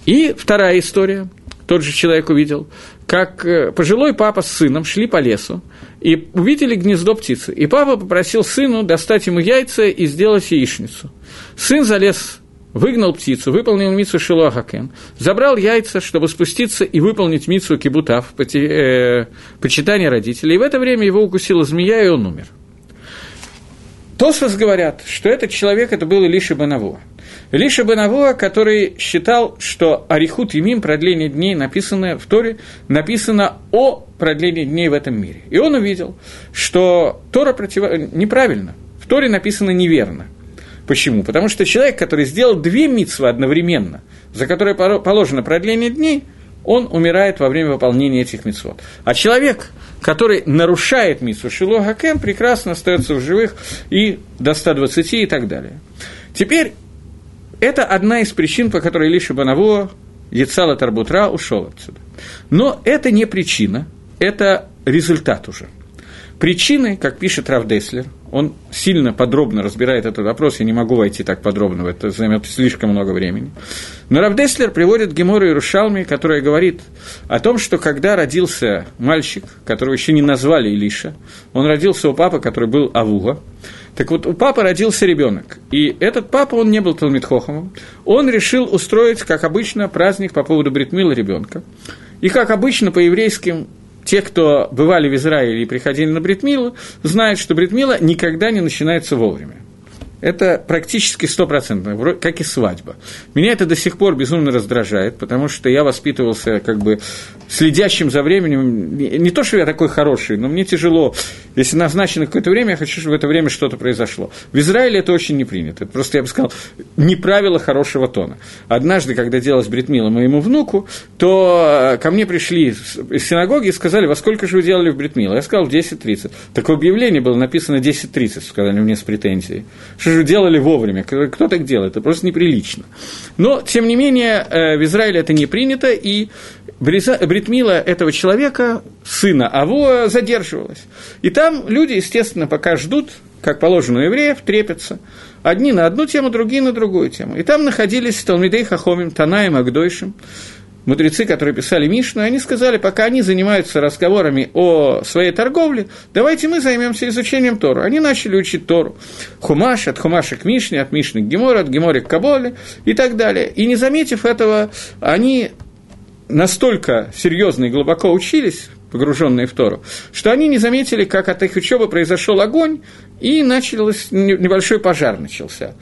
И вторая история, тот же человек увидел, как э, пожилой папа с сыном шли по лесу и увидели гнездо птицы. И папа попросил сыну достать ему яйца и сделать яичницу. Сын залез, выгнал птицу, выполнил мицу Шилуахакен, забрал яйца, чтобы спуститься и выполнить мицу Кибутав, э, почитание родителей. И в это время его укусила змея, и он умер. Тосфос говорят, что этот человек, это был Илиша Банавуа. Илиша Банавуа, который считал, что Арихут Емим, продление дней, написанное в Торе, написано о продлении дней в этом мире. И он увидел, что Тора против... неправильно, в Торе написано неверно. Почему? Потому что человек, который сделал две митсвы одновременно, за которые положено продление дней, он умирает во время выполнения этих митцвот. А человек, который нарушает митсу Шило Хакем, прекрасно остается в живых и до 120 и так далее. Теперь, это одна из причин, по которой Лиша Банаво, Яцала Тарбутра ушел отсюда. Но это не причина, это результат уже. Причины, как пишет Рав Деслер, он сильно подробно разбирает этот вопрос, я не могу войти так подробно, это. Займет слишком много времени. Но Равдеслер приводит Гемору Иерушалми, которая говорит о том, что когда родился мальчик, которого еще не назвали Илиша, он родился у папы, который был Авуга, так вот, у папы родился ребенок, и этот папа, он не был Талмитхохомом, он решил устроить, как обычно, праздник по поводу бритмила ребенка. И, как обычно, по еврейским те, кто бывали в Израиле и приходили на Бритмилу, знают, что Бритмила никогда не начинается вовремя это практически стопроцентно, как и свадьба. Меня это до сих пор безумно раздражает, потому что я воспитывался как бы следящим за временем. Не то, что я такой хороший, но мне тяжело. Если назначено какое-то время, я хочу, чтобы в это время что-то произошло. В Израиле это очень не принято. Просто, я бы сказал, не правило хорошего тона. Однажды, когда делалось бритмила моему внуку, то э, ко мне пришли из синагоги и сказали, во сколько же вы делали в бритмила? Я сказал, в 10.30. Такое объявление было написано 10.30, сказали мне с претензией. Что же делали вовремя? Кто так делает? Это просто неприлично. Но, тем не менее, э, в Израиле это не принято, и бритмила этого человека, сына Аво, задерживалась. И там люди, естественно, пока ждут, как положено у евреев, трепятся. Одни на одну тему, другие на другую тему. И там находились Талмидей Хахомим, Танаем Агдойшим, мудрецы, которые писали Мишну, они сказали, пока они занимаются разговорами о своей торговле, давайте мы займемся изучением Тору. Они начали учить Тору. Хумаш, от Хумаша к Мишне, от Мишны к Геморе, от Геморе к Каболе и так далее. И не заметив этого, они настолько серьезно и глубоко учились, погруженные в Тору, что они не заметили, как от их учебы произошел огонь, и начался небольшой пожар начался.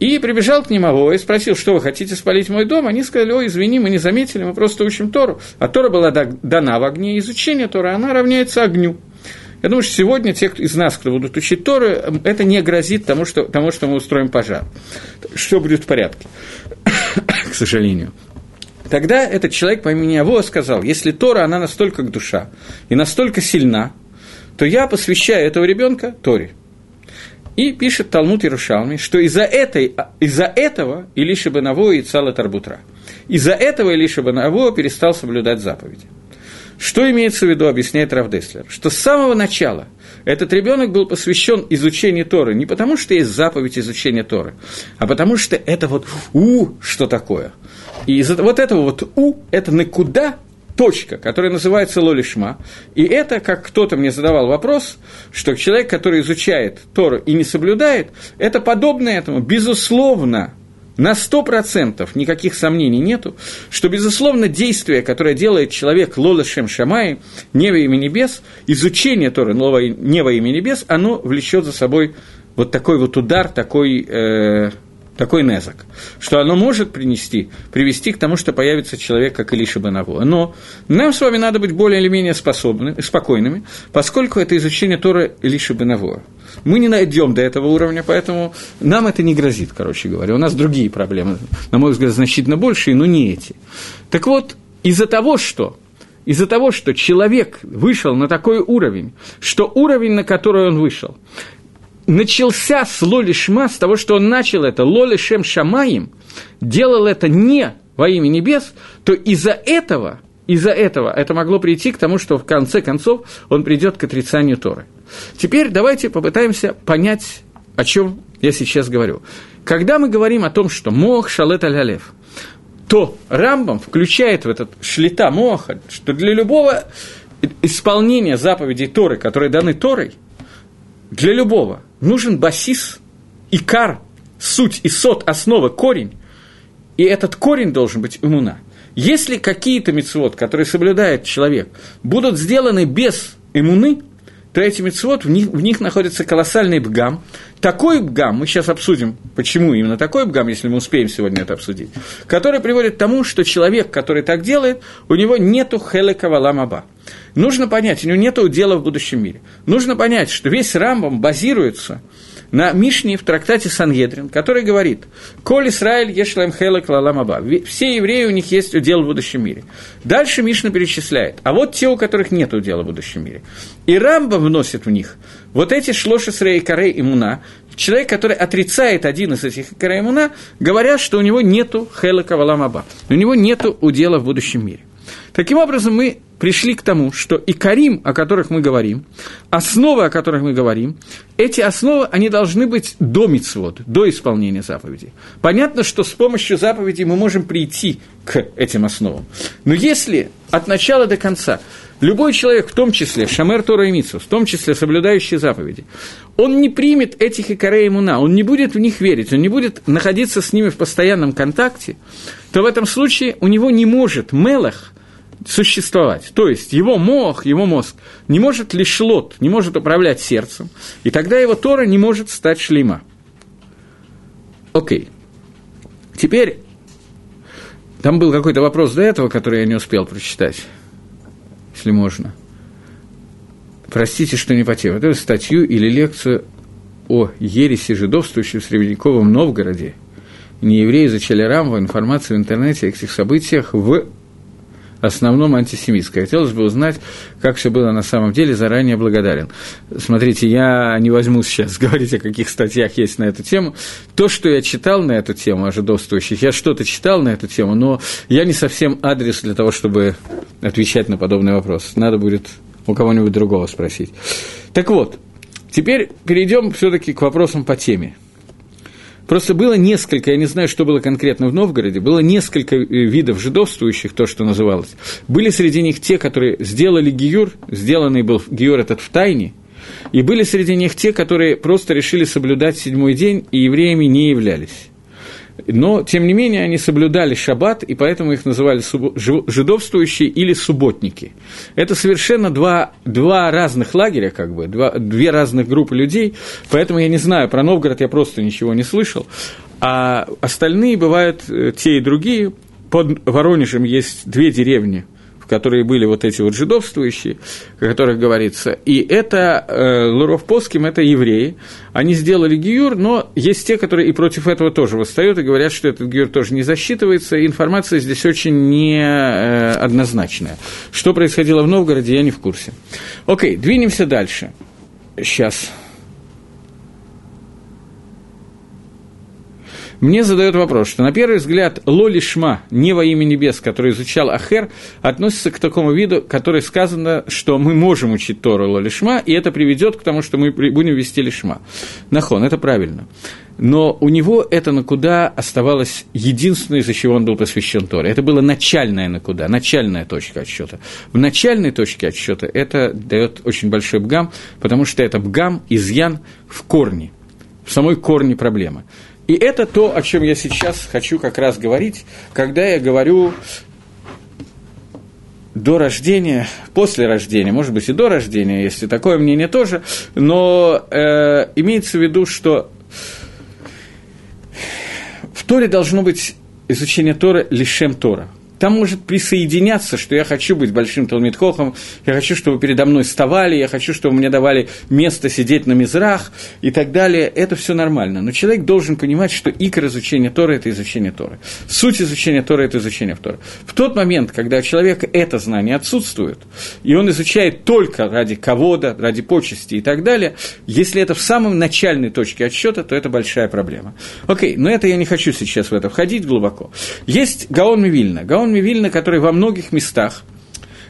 И прибежал к Авой и спросил, что вы хотите спалить мой дом? Они сказали, ой, извини, мы не заметили, мы просто учим Тору. А Тора была дана в огне, изучение Торы, она равняется огню. Я думаю, что сегодня те из нас, кто будут учить Тору, это не грозит тому, что, тому, что мы устроим пожар. Что будет в порядке, к сожалению. Тогда этот человек по имени Аво сказал, если Тора, она настолько душа и настолько сильна, то я посвящаю этого ребенка Торе – и пишет Талмуд Иерушалми, что из-за, этой, из-за этого Илиша Банаво и Цала Тарбутра. Из-за этого Илиша Банаво перестал соблюдать заповеди. Что имеется в виду, объясняет Равдеслер, что с самого начала этот ребенок был посвящен изучению Торы не потому, что есть заповедь изучения Торы, а потому что это вот «у» что такое. И из вот этого вот «у» – это «накуда», точка, которая называется лолишма. И это, как кто-то мне задавал вопрос, что человек, который изучает Тору и не соблюдает, это подобно этому, безусловно, на сто процентов никаких сомнений нету, что, безусловно, действие, которое делает человек Лолашем Шамай, не во имя небес, изучение Торы не во имя небес, оно влечет за собой вот такой вот удар, такой, э, такой незак, что оно может принести, привести к тому, что появится человек, как Илиша Банавуа. Но нам с вами надо быть более или менее способными, спокойными, поскольку это изучение Тора Илиша Банавуа. Мы не найдем до этого уровня, поэтому нам это не грозит, короче говоря. У нас другие проблемы, на мой взгляд, значительно большие, но не эти. Так вот, из-за того, что из-за того, что человек вышел на такой уровень, что уровень, на который он вышел, начался с Лоли Шма, с того, что он начал это Лоли Шем Шамаем, делал это не во имя небес, то из-за этого, из-за этого это могло прийти к тому, что в конце концов он придет к отрицанию Торы. Теперь давайте попытаемся понять, о чем я сейчас говорю. Когда мы говорим о том, что Мох Шалет аль то Рамбам включает в этот шлита Моха, что для любого исполнения заповедей Торы, которые даны Торой, для любого нужен басис, икар, суть, и сот, основа, корень, и этот корень должен быть иммуна. Если какие-то мецвод, которые соблюдает человек, будут сделаны без иммуны, то эти мецвод, в них, в них находится колоссальный бгам. Такой бгам, мы сейчас обсудим, почему именно такой бгам, если мы успеем сегодня это обсудить, который приводит к тому, что человек, который так делает, у него нету хелека валамаба. Нужно понять, у него нет дела в будущем мире. Нужно понять, что весь Рамбам базируется на Мишне в трактате Сангедрин, который говорит «Коль Исраиль ешлем хелек лаламаба». Все евреи, у них есть удел в будущем мире. Дальше Мишна перечисляет. А вот те, у которых нет удела в будущем мире. И Рамбам вносит в них вот эти шлоши срей карей и муна, человек, который отрицает один из этих карей и говорят, что у него нету хелека валамаба. У него нету удела в будущем мире. Таким образом, мы пришли к тому, что и Карим, о которых мы говорим, основы, о которых мы говорим, эти основы, они должны быть до мицвод, до исполнения заповедей. Понятно, что с помощью заповедей мы можем прийти к этим основам. Но если от начала до конца любой человек, в том числе Шамер Тора и Митсу, в том числе соблюдающий заповеди, он не примет этих икорей иммуна, он не будет в них верить, он не будет находиться с ними в постоянном контакте, то в этом случае у него не может Мелах – существовать. То есть его мозг, его мозг не может лишь лот, не может управлять сердцем, и тогда его Тора не может стать шлейма. Окей. Теперь, там был какой-то вопрос до этого, который я не успел прочитать, если можно. Простите, что не по теме. Это статью или лекцию о ереси жидовствующей в Средневековом Новгороде. Не евреи изучали Рамбу, информацию в интернете о этих событиях в основном антисемитское. Хотелось бы узнать, как все было на самом деле, заранее благодарен. Смотрите, я не возьму сейчас говорить, о каких статьях есть на эту тему. То, что я читал на эту тему о жидовствующих, я что-то читал на эту тему, но я не совсем адрес для того, чтобы отвечать на подобный вопрос. Надо будет у кого-нибудь другого спросить. Так вот, теперь перейдем все-таки к вопросам по теме. Просто было несколько, я не знаю, что было конкретно в Новгороде, было несколько э, видов жидовствующих, то, что называлось. Были среди них те, которые сделали гиюр, сделанный был гиюр этот в тайне, и были среди них те, которые просто решили соблюдать седьмой день и евреями не являлись но, тем не менее, они соблюдали шаббат, и поэтому их называли жидовствующие или субботники. Это совершенно два, два разных лагеря, как бы, два, две разных группы людей, поэтому я не знаю, про Новгород я просто ничего не слышал, а остальные бывают э, те и другие. Под Воронежем есть две деревни, которые были вот эти вот жидовствующие, о которых говорится. И это э, Луров Поским, это евреи. Они сделали гиюр, но есть те, которые и против этого тоже восстают и говорят, что этот гиюр тоже не засчитывается. И информация здесь очень неоднозначная. Э, что происходило в Новгороде, я не в курсе. Окей, двинемся дальше. Сейчас. Мне задают вопрос, что на первый взгляд Лоли Шма, не во имя небес, который изучал Ахер, относится к такому виду, который сказано, что мы можем учить Тору Лоли Шма, и это приведет к тому, что мы будем вести Лишма. Нахон, это правильно. Но у него это накуда оставалось единственное, из-за чего он был посвящен Торе. Это было начальное накуда, начальная точка отсчета. В начальной точке отсчета это дает очень большой бгам, потому что это бгам, изъян в корне, в самой корне проблемы. И это то, о чем я сейчас хочу как раз говорить, когда я говорю до рождения, после рождения, может быть, и до рождения, если такое мнение тоже, но э, имеется в виду, что в Торе должно быть изучение Тора лишем Тора – там может присоединяться, что я хочу быть большим Талмитхохом, я хочу, чтобы передо мной вставали, я хочу, чтобы мне давали место сидеть на мизрах и так далее. Это все нормально. Но человек должен понимать, что икр изучения Торы – это изучение Торы. Суть изучения Торы – это изучение Торы. В тот момент, когда у человека это знание отсутствует, и он изучает только ради кого-то, ради почести и так далее, если это в самом начальной точке отсчета, то это большая проблема. Окей, но это я не хочу сейчас в это входить глубоко. Есть Гаон Мивильна. Гаон Гаон Мивильна, который во многих местах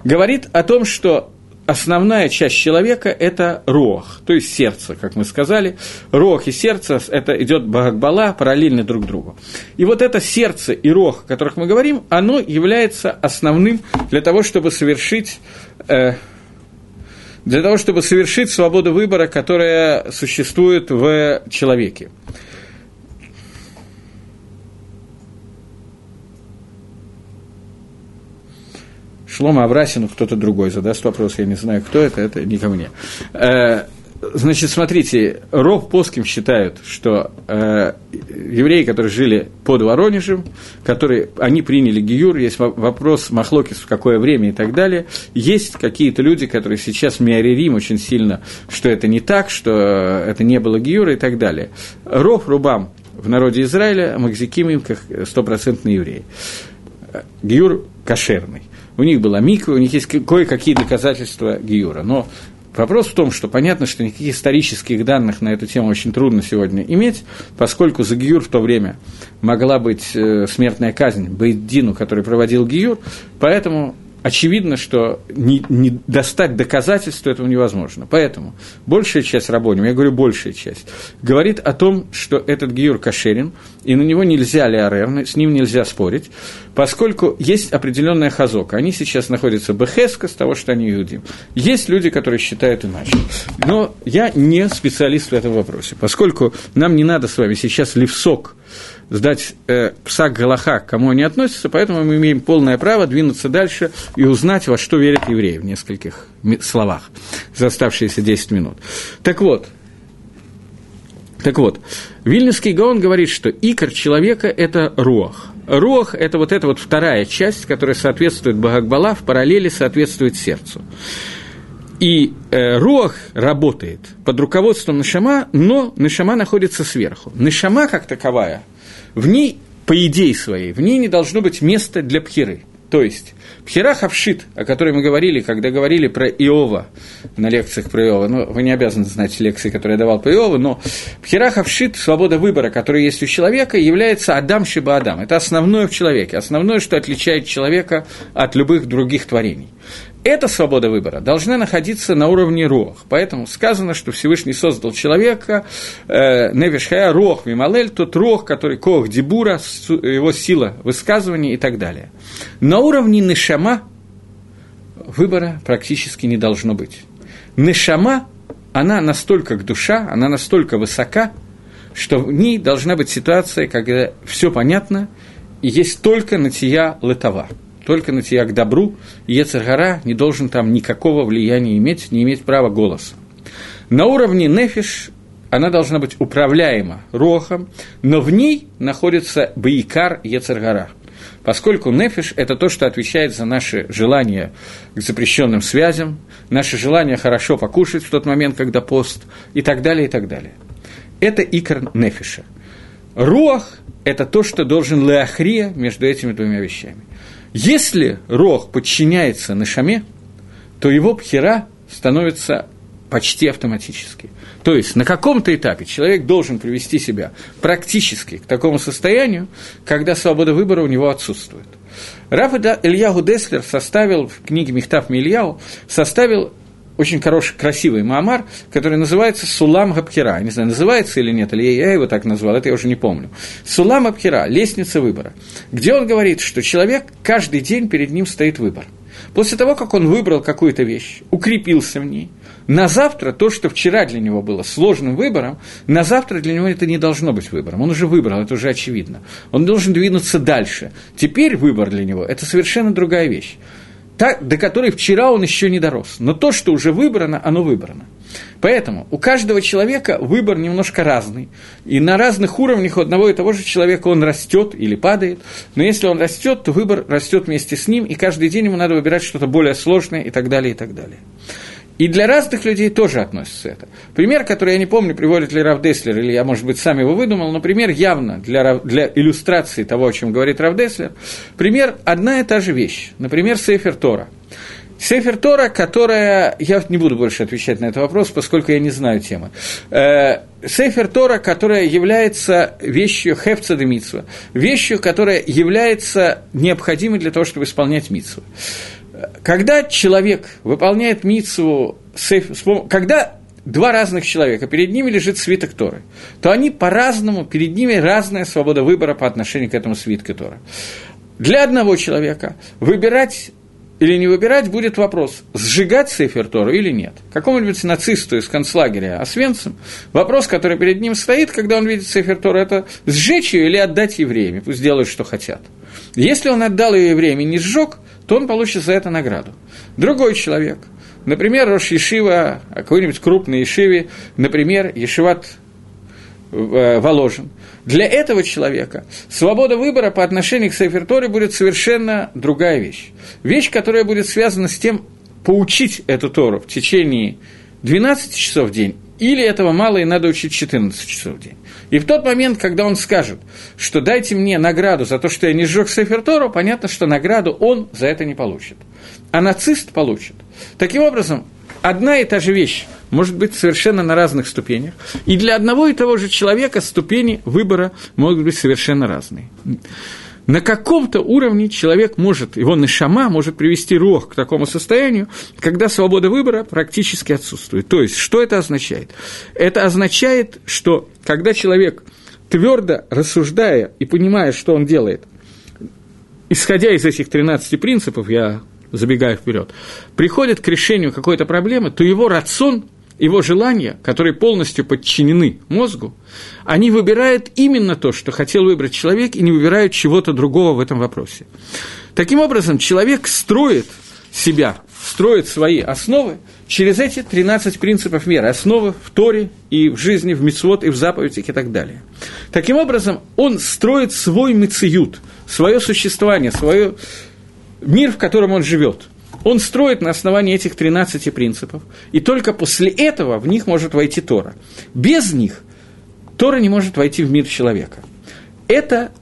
говорит о том, что основная часть человека – это рох, то есть сердце, как мы сказали. Рох и сердце – это идет Багбала параллельно друг другу. И вот это сердце и рох, о которых мы говорим, оно является основным для того, чтобы совершить э, для того, чтобы совершить свободу выбора, которая существует в человеке. Шлома Абрасину кто-то другой задаст вопрос, я не знаю, кто это, это не ко мне. Э, значит, смотрите, Ров Поским считают, что э, евреи, которые жили под Воронежем, которые, они приняли Гиюр, есть вопрос Махлокис в какое время и так далее. Есть какие-то люди, которые сейчас миаририм очень сильно, что это не так, что это не было Гиюра и так далее. Ров Рубам в народе Израиля, Макзикимим, как стопроцентные евреи. Гиюр кошерный у них была миква, у них есть кое-какие доказательства Гиюра. Но вопрос в том, что понятно, что никаких исторических данных на эту тему очень трудно сегодня иметь, поскольку за Гиюр в то время могла быть э, смертная казнь Бейдину, который проводил Гиюр, поэтому очевидно, что не, не достать доказательств этому невозможно. Поэтому большая часть рабоним, я говорю большая часть, говорит о том, что этот гиюр кошерин, и на него нельзя леарер, с ним нельзя спорить, поскольку есть определенная хазока. Они сейчас находятся бехеска с того, что они иудим. Есть люди, которые считают иначе. Но я не специалист в этом вопросе, поскольку нам не надо с вами сейчас левсок сдать э, псак Галаха, к кому они относятся, поэтому мы имеем полное право двинуться дальше и узнать, во что верят евреи в нескольких словах за оставшиеся 10 минут. Так вот, так вот, Вильнюсский Гаон говорит, что икор человека – это руах. Руах – это вот эта вот вторая часть, которая соответствует Багакбала, в параллели соответствует сердцу. И э, Руах работает под руководством Нашама, но Нашама находится сверху. Нашама, как таковая, в ней, по идее своей, в ней не должно быть места для пхиры. То есть, пхира хавшит, о которой мы говорили, когда говорили про Иова на лекциях про Иова, ну, вы не обязаны знать лекции, которые я давал по Иову, но пхира хавшит, свобода выбора, которая есть у человека, является Адам Шиба Адам. Это основное в человеке, основное, что отличает человека от любых других творений эта свобода выбора должна находиться на уровне рох. Поэтому сказано, что Всевышний создал человека, э, Невишхая, рох, мималель, тот рох, который кох дебура, его сила высказывания и так далее. На уровне нешама выбора практически не должно быть. Нешама, она настолько к душа, она настолько высока, что в ней должна быть ситуация, когда все понятно, и есть только натия летова – только на тебя к добру, и Ецергара не должен там никакого влияния иметь, не иметь права голоса. На уровне нефиш она должна быть управляема рохом, но в ней находится баикар Ецергара. Поскольку нефиш – это то, что отвечает за наши желания к запрещенным связям, наше желание хорошо покушать в тот момент, когда пост, и так далее, и так далее. Это икр нефиша. Руах – это то, что должен леахрия между этими двумя вещами. Если рог подчиняется Нашаме, то его пхера становится почти автоматически. То есть на каком-то этапе человек должен привести себя практически к такому состоянию, когда свобода выбора у него отсутствует. Раф Ильягу Деслер составил в книге Мехтав Мильяу, составил очень хороший, красивый маамар, который называется «Сулам Габхира». Не знаю, называется или нет, или я его так назвал, это я уже не помню. «Сулам Габхира» – лестница выбора, где он говорит, что человек каждый день перед ним стоит выбор. После того, как он выбрал какую-то вещь, укрепился в ней, на завтра то, что вчера для него было сложным выбором, на завтра для него это не должно быть выбором. Он уже выбрал, это уже очевидно. Он должен двинуться дальше. Теперь выбор для него – это совершенно другая вещь до которой вчера он еще не дорос. Но то, что уже выбрано, оно выбрано. Поэтому у каждого человека выбор немножко разный. И на разных уровнях у одного и того же человека он растет или падает. Но если он растет, то выбор растет вместе с ним, и каждый день ему надо выбирать что-то более сложное и так далее, и так далее. И для разных людей тоже относится это. Пример, который я не помню, приводит ли Рав Деслер, или я, может быть, сам его выдумал, но пример явно для, для иллюстрации того, о чем говорит Рав Деслер. Пример – одна и та же вещь. Например, Сейфер Тора. Сефер Тора, которая... Я не буду больше отвечать на этот вопрос, поскольку я не знаю темы. Э, Сефер Тора, которая является вещью хефца де митсва, вещью, которая является необходимой для того, чтобы исполнять митсву. Когда человек выполняет митсву, когда два разных человека, перед ними лежит свиток Торы, то они по-разному, перед ними разная свобода выбора по отношению к этому свитку Торы. Для одного человека выбирать или не выбирать, будет вопрос, сжигать Сейфер Тору или нет. Какому-нибудь нацисту из концлагеря Освенцим, вопрос, который перед ним стоит, когда он видит Сейфер Тору, это сжечь ее или отдать евреям, пусть делают, что хотят. Если он отдал ее евреям и не сжег, то он получит за это награду. Другой человек, например, Рош Ешива, какой-нибудь крупный Ешиве, например, Ешиват э, Воложен – для этого человека свобода выбора по отношению к Сейферторе будет совершенно другая вещь. Вещь, которая будет связана с тем, поучить эту Тору в течение 12 часов в день, или этого мало и надо учить 14 часов в день. И в тот момент, когда он скажет, что дайте мне награду за то, что я не сжег Сефертору, понятно, что награду он за это не получит. А нацист получит. Таким образом, одна и та же вещь может быть совершенно на разных ступенях. И для одного и того же человека ступени выбора могут быть совершенно разные. На каком-то уровне человек может, его нашама может привести рог к такому состоянию, когда свобода выбора практически отсутствует. То есть, что это означает? Это означает, что когда человек, твердо рассуждая и понимая, что он делает, исходя из этих 13 принципов, я забегая вперед, приходит к решению какой-то проблемы, то его рацион его желания, которые полностью подчинены мозгу, они выбирают именно то, что хотел выбрать человек, и не выбирают чего-то другого в этом вопросе. Таким образом, человек строит себя, строит свои основы через эти 13 принципов меры, основы в Торе и в жизни, в мицвод и в заповедях и так далее. Таким образом, он строит свой мициют, свое существование, свой мир, в котором он живет – он строит на основании этих 13 принципов, и только после этого в них может войти Тора. Без них Тора не может войти в мир человека. Это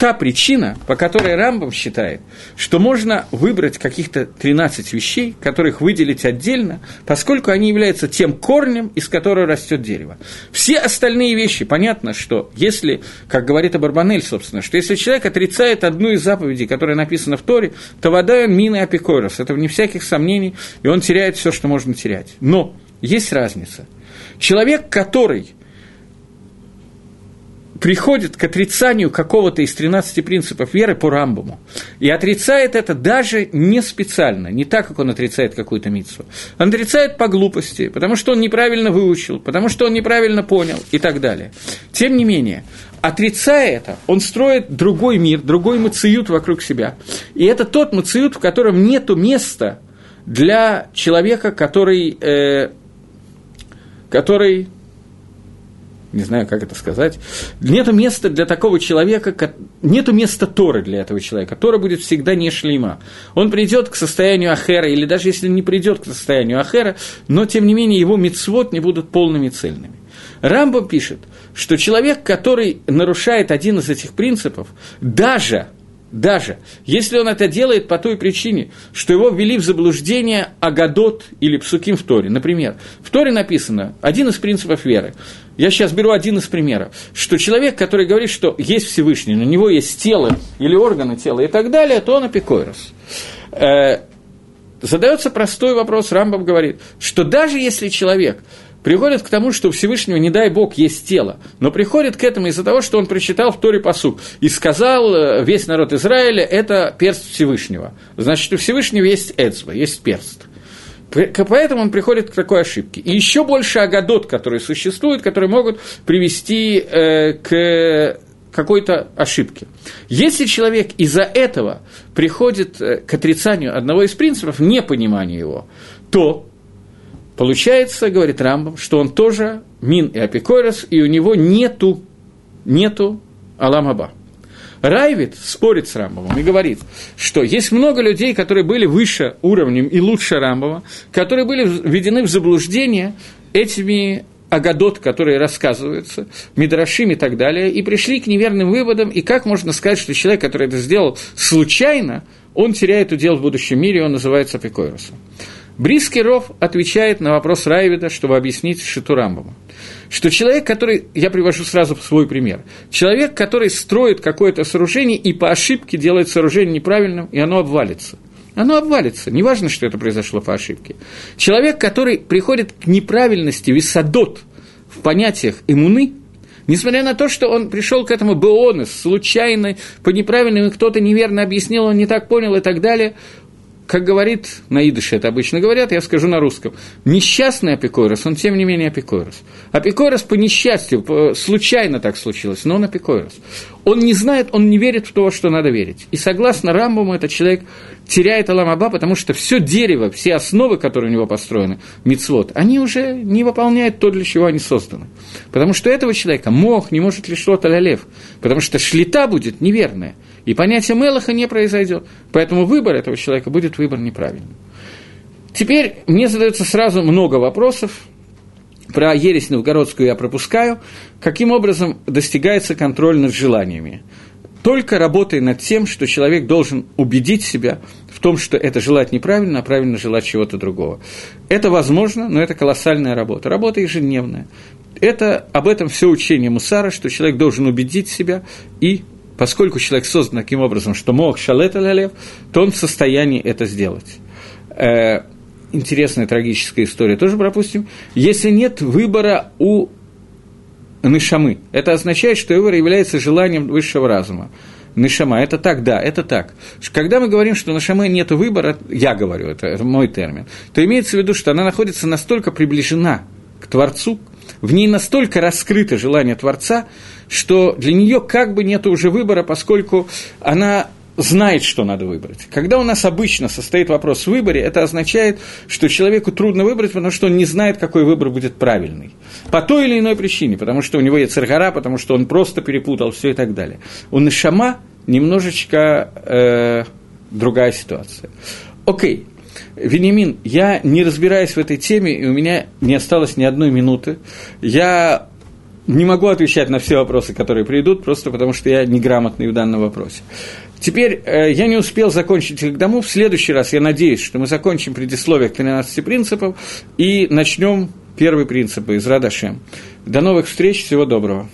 та причина, по которой Рамбам считает, что можно выбрать каких-то 13 вещей, которых выделить отдельно, поскольку они являются тем корнем, из которого растет дерево. Все остальные вещи, понятно, что если, как говорит Абарбанель, собственно, что если человек отрицает одну из заповедей, которая написана в Торе, то вода мина апикойрос, это вне всяких сомнений, и он теряет все, что можно терять. Но есть разница. Человек, который приходит к отрицанию какого-то из 13 принципов веры по Рамбаму, и отрицает это даже не специально, не так, как он отрицает какую-то митцву. Он отрицает по глупости, потому что он неправильно выучил, потому что он неправильно понял и так далее. Тем не менее, отрицая это, он строит другой мир, другой мациют вокруг себя. И это тот мациют, в котором нет места для человека, который, э, который не знаю, как это сказать, нет места для такого человека, нет места Торы для этого человека. Тора будет всегда не шлейма. Он придет к состоянию Ахера, или даже если не придет к состоянию Ахера, но тем не менее его мицвод не будут полными и цельными. Рамбам пишет, что человек, который нарушает один из этих принципов, даже даже если он это делает по той причине, что его ввели в заблуждение Агадот или Псуким в Торе. Например, в Торе написано один из принципов веры. Я сейчас беру один из примеров, что человек, который говорит, что есть Всевышний, у него есть тело или органы тела и так далее, то он апикойрос. Э, задается простой вопрос, Рамбам говорит, что даже если человек приходит к тому, что у Всевышнего, не дай Бог, есть тело, но приходит к этому из-за того, что он прочитал в Торе посук и сказал э, весь народ Израиля, это перст Всевышнего. Значит, у Всевышнего есть эцба, есть перст. Поэтому он приходит к такой ошибке. И еще больше агадот, которые существуют, которые могут привести э, к какой-то ошибке. Если человек из-за этого приходит э, к отрицанию одного из принципов, непониманию его, то Получается, говорит Рамбам, что он тоже мин и апикойрос, и у него нету, нету Аламаба. Райвит спорит с Рамбовым и говорит, что есть много людей, которые были выше уровнем и лучше Рамбова, которые были введены в заблуждение этими Агадот, которые рассказываются, Мидрашим и так далее, и пришли к неверным выводам, и как можно сказать, что человек, который это сделал случайно, он теряет удел в будущем мире, он называется Апикойросом. Бриский Ров отвечает на вопрос Райвида, чтобы объяснить Шитурамбову что человек, который, я привожу сразу свой пример, человек, который строит какое-то сооружение и по ошибке делает сооружение неправильным, и оно обвалится. Оно обвалится, неважно, что это произошло по ошибке. Человек, который приходит к неправильности висадот в понятиях иммуны, Несмотря на то, что он пришел к этому беонес, случайно, по неправильным, кто-то неверно объяснил, он не так понял и так далее, как говорит на идыше, это обычно говорят, я скажу на русском, несчастный апикойрос, он тем не менее апикойрос. Апикойрос по несчастью, случайно так случилось, но он апикойрос. Он не знает, он не верит в то, что надо верить. И согласно Рамбаму, этот человек теряет Аламаба, потому что все дерево, все основы, которые у него построены, мицвод, они уже не выполняют то, для чего они созданы. Потому что этого человека мох не может лишь лот лев, потому что шлита будет неверная – и понятие Мелаха не произойдет. Поэтому выбор этого человека будет выбор неправильным. Теперь мне задается сразу много вопросов. Про ересь новгородскую я пропускаю. Каким образом достигается контроль над желаниями? Только работая над тем, что человек должен убедить себя в том, что это желать неправильно, а правильно желать чего-то другого. Это возможно, но это колоссальная работа. Работа ежедневная. Это об этом все учение Мусара, что человек должен убедить себя и поскольку человек создан таким образом, что мог шалет алялев, то он в состоянии это сделать. Э, интересная трагическая история тоже пропустим. Если нет выбора у Нишамы, это означает, что выбор является желанием высшего разума. Нишама, это так, да, это так. Когда мы говорим, что на Шаме нет выбора, я говорю, это, это мой термин, то имеется в виду, что она находится настолько приближена к Творцу, в ней настолько раскрыто желание Творца, что для нее как бы нет уже выбора, поскольку она знает, что надо выбрать. Когда у нас обычно состоит вопрос в выборе, это означает, что человеку трудно выбрать, потому что он не знает, какой выбор будет правильный. По той или иной причине, потому что у него есть царгара, потому что он просто перепутал все и так далее. У Нашама немножечко э, другая ситуация. Окей, Венимин, я не разбираюсь в этой теме, и у меня не осталось ни одной минуты. Я не могу отвечать на все вопросы, которые придут, просто потому что я неграмотный в данном вопросе. Теперь э, я не успел закончить их дому. В следующий раз я надеюсь, что мы закончим предисловие к 13 принципов и начнем первый принцип из Радашем. До новых встреч, всего доброго.